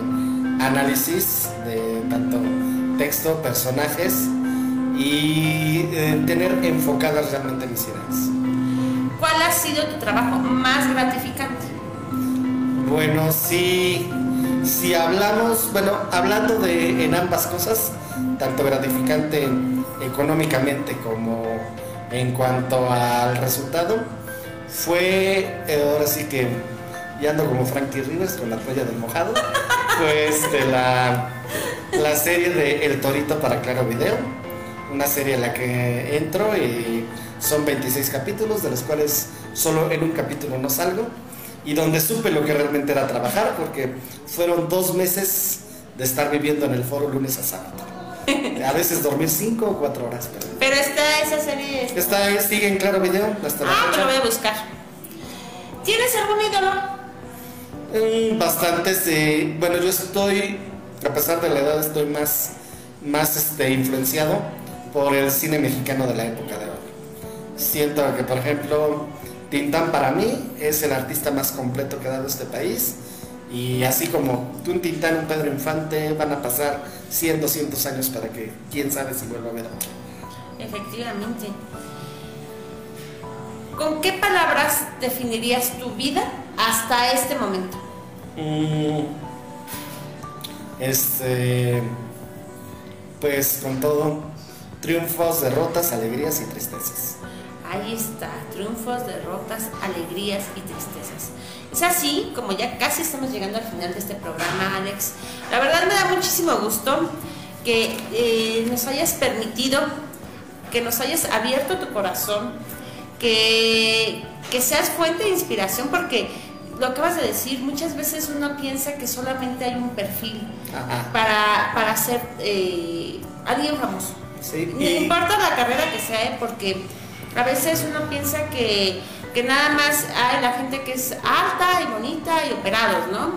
análisis de tanto texto, personajes y eh, tener enfocadas realmente mis ideas. ¿Cuál ha sido tu trabajo más gratificante? Bueno, si, si hablamos, bueno, hablando de en ambas cosas, tanto gratificante económicamente como en cuanto al resultado, fue eh, ahora sí que ya ando como Frankie Rivers con la toalla del mojado, pues de la, la serie de El Torito para Claro Video, una serie en la que entro y son 26 capítulos, de los cuales solo en un capítulo no salgo y donde supe lo que realmente era trabajar, porque fueron dos meses de estar viviendo en el foro lunes a sábado. A veces dormir cinco o cuatro horas. Pero Pero está esa serie. está, sigue en claro video hasta la Ah, te lo voy fecha. a buscar. ¿Tienes algún ídolo? Mm, Bastantes. eh, bueno, yo estoy a pesar de la edad, estoy más, más este, influenciado por el cine mexicano de la época de hoy. Siento que, por ejemplo, Tintán para mí es el artista más completo que ha dado este país. Y así como un Tintán, un Pedro Infante, van a pasar 100, 200 años para que quién sabe si vuelva a ver. Efectivamente. ¿Con qué palabras definirías tu vida hasta este momento? Mm, este, pues con todo, triunfos, derrotas, alegrías y tristezas. Ahí está, triunfos, derrotas, alegrías y tristezas. Es así como ya casi estamos llegando al final de este programa, Alex. La verdad me da muchísimo gusto que eh, nos hayas permitido, que nos hayas abierto tu corazón, que, que seas fuente de inspiración, porque lo que vas a decir, muchas veces uno piensa que solamente hay un perfil Ajá. para, para ser eh, alguien famoso. Sí, No y- importa la carrera que sea, ¿eh? porque a veces uno piensa que, que nada más hay la gente que es alta y bonita y operados, ¿no?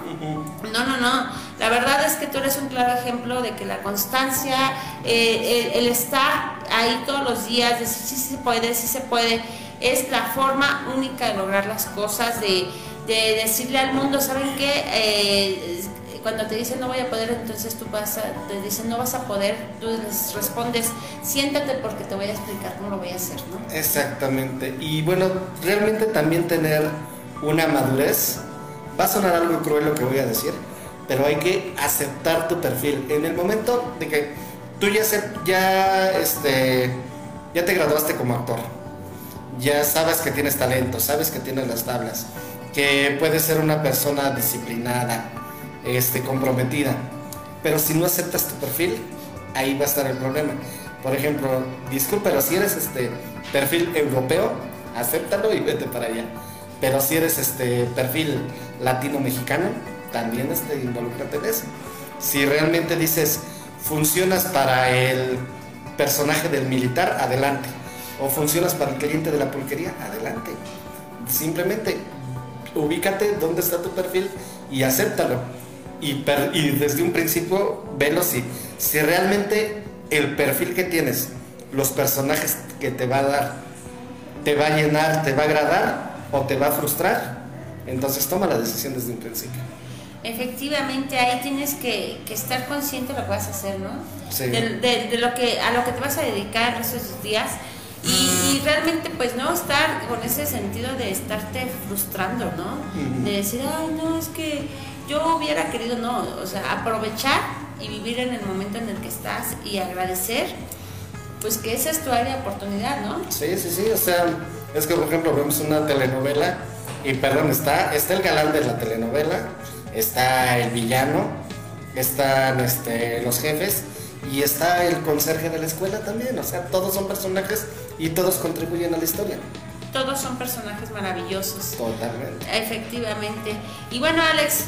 No, no, no. La verdad es que tú eres un claro ejemplo de que la constancia, eh, el, el estar ahí todos los días, decir sí se puede, sí se puede, es la forma única de lograr las cosas, de, de decirle al mundo, ¿saben qué? Eh, cuando te dicen no voy a poder, entonces tú vas a, te dicen no vas a poder, tú respondes, siéntate porque te voy a explicar cómo lo voy a hacer, ¿no? Exactamente. Y bueno, realmente también tener una madurez. Va a sonar algo cruel lo que voy a decir, pero hay que aceptar tu perfil. En el momento de que tú ya, se- ya, este, ya te graduaste como actor, ya sabes que tienes talento, sabes que tienes las tablas, que puedes ser una persona disciplinada, este, comprometida. Pero si no aceptas tu perfil, ahí va a estar el problema. Por ejemplo, disculpa, pero si eres este perfil europeo, acéptalo y vete para allá. Pero si eres este perfil latino-mexicano, también este, involúcrate en eso. Si realmente dices, funcionas para el personaje del militar, adelante. O funcionas para el cliente de la pulquería, adelante. Simplemente ubícate dónde está tu perfil y acéptalo. Y, per- y desde un principio velo si, si realmente el perfil que tienes, los personajes que te va a dar, te va a llenar, te va a agradar o te va a frustrar, entonces toma la decisión desde un principio. Efectivamente, ahí tienes que, que estar consciente de lo que vas a hacer, ¿no? Sí. De, de- de lo que, a lo que te vas a dedicar tus días. Y, y realmente, pues, no estar con ese sentido de estarte frustrando, ¿no? De decir, ay, no, es que yo hubiera querido, no. O sea, aprovechar y vivir en el momento en el que estás y agradecer, pues, que esa es tu área de oportunidad, ¿no? Sí, sí, sí, o sea, es que por ejemplo vemos una telenovela y perdón, está, está el galán de la telenovela, está el villano, están este, los jefes y está el conserje de la escuela también, o sea, todos son personajes y todos contribuyen a la historia. Todos son personajes maravillosos. Totalmente. Efectivamente. Y bueno, Alex,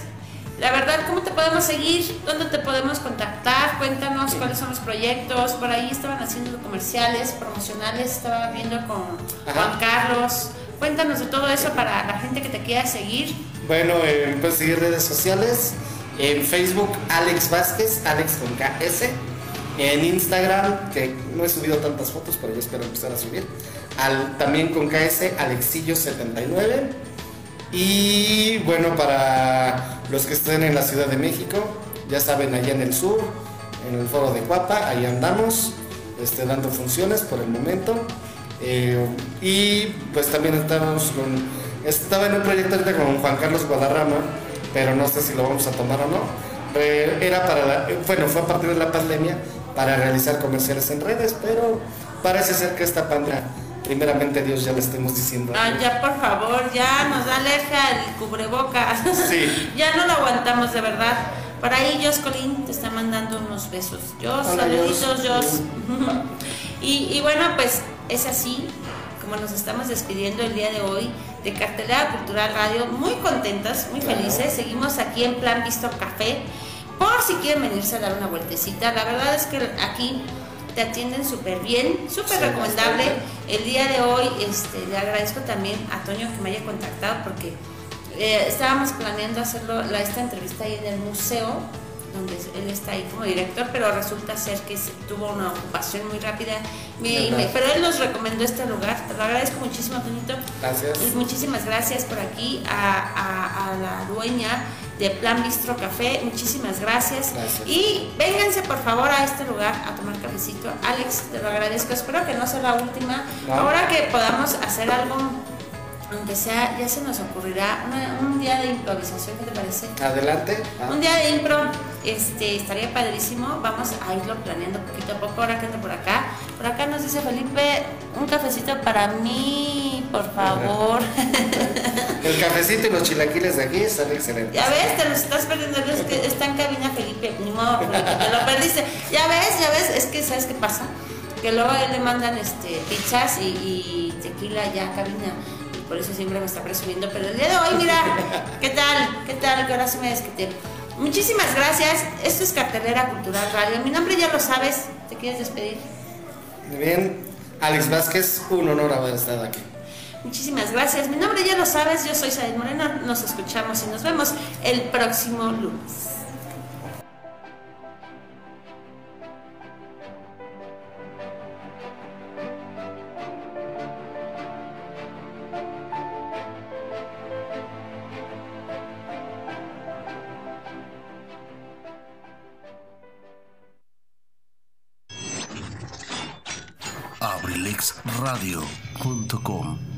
la verdad, ¿cómo te podemos seguir? ¿Dónde te podemos contactar? Cuéntanos cuáles son los proyectos. Por ahí estaban haciendo comerciales, promocionales, estaba viendo con Ajá. Juan Carlos. Cuéntanos de todo eso para la gente que te quiera seguir. Bueno, eh, puedes seguir redes sociales. En Facebook, Alex Vázquez, Alex con KS. En Instagram, que no he subido tantas fotos, pero yo espero empezar a subir. Al, también con KS, Alexillo79. Y bueno, para los que estén en la Ciudad de México, ya saben, allá en el sur, en el foro de Cuapa, ahí andamos, este, dando funciones por el momento. Eh, y pues también estamos con, estaba en un proyecto ahorita con Juan Carlos Guadarrama, pero no sé si lo vamos a tomar o no. Era para, bueno, fue a partir de la pandemia para realizar comerciales en redes, pero parece ser que esta pandemia, primeramente Dios ya le estemos diciendo. Ah, ya, por favor, ya nos da alergia el cubrebocas. Sí. ya no lo aguantamos, de verdad. Por ahí Jos Colín te está mandando unos besos. Jos, saluditos, Jos. Jos. y, y bueno, pues es así como nos estamos despidiendo el día de hoy de Cartelera Cultural Radio. Muy contentas, muy Claro. felices. Seguimos aquí en Plan Visto Café. Por si quieren venirse a dar una vueltecita. La verdad es que aquí te atienden súper bien, súper Sí, recomendable. bastante. El día de hoy este, le agradezco también a Toño que me haya contactado porque eh, estábamos planeando hacerlo la, esta entrevista ahí en el museo donde él está ahí como director, pero resulta ser que tuvo una ocupación muy rápida. Me- Verdad. me- pero él nos recomendó este lugar. Te lo agradezco muchísimo, Tonito. Gracias. Y muchísimas gracias por aquí a, a- a la dueña de Plan Bistro Café. Muchísimas gracias. Gracias. Y vénganse por favor a este lugar a tomar cafecito. Alex, te lo agradezco. Espero que no sea la última. No. Ahora que podamos hacer algo, aunque sea, ya se nos ocurrirá una- un día de improvisación, ¿qué te parece? Adelante. Ah, Un día de impro, este, estaría padrísimo. Vamos a irlo planeando poquito a poco. Ahora que ando por acá. Por acá nos dice Felipe, un cafecito para mí, por favor. El cafecito y los chilaquiles de aquí están excelentes. Ya ves, te los estás perdiendo. Es que está en cabina Felipe. Ni modo, Felipe, te lo perdiste. Ya ves, ya ves. Es que, ¿sabes qué pasa? Que luego a él le mandan este, pizzas y, y tequila ya a cabina. Y por eso siempre me está presumiendo. Pero el día de hoy, mira, ¿qué tal? ¿Qué tal? Que ahora sí me desquité. Muchísimas gracias. Esto es Cartelera Cultural Radio. Mi nombre ya lo sabes. ¿Te quieres despedir? Muy bien. Alex Vázquez, un honor haber estado aquí. Muchísimas gracias. Mi nombre ya lo sabes. Yo soy Said Moreno. Nos escuchamos y nos vemos el próximo lunes. abrilexradio.com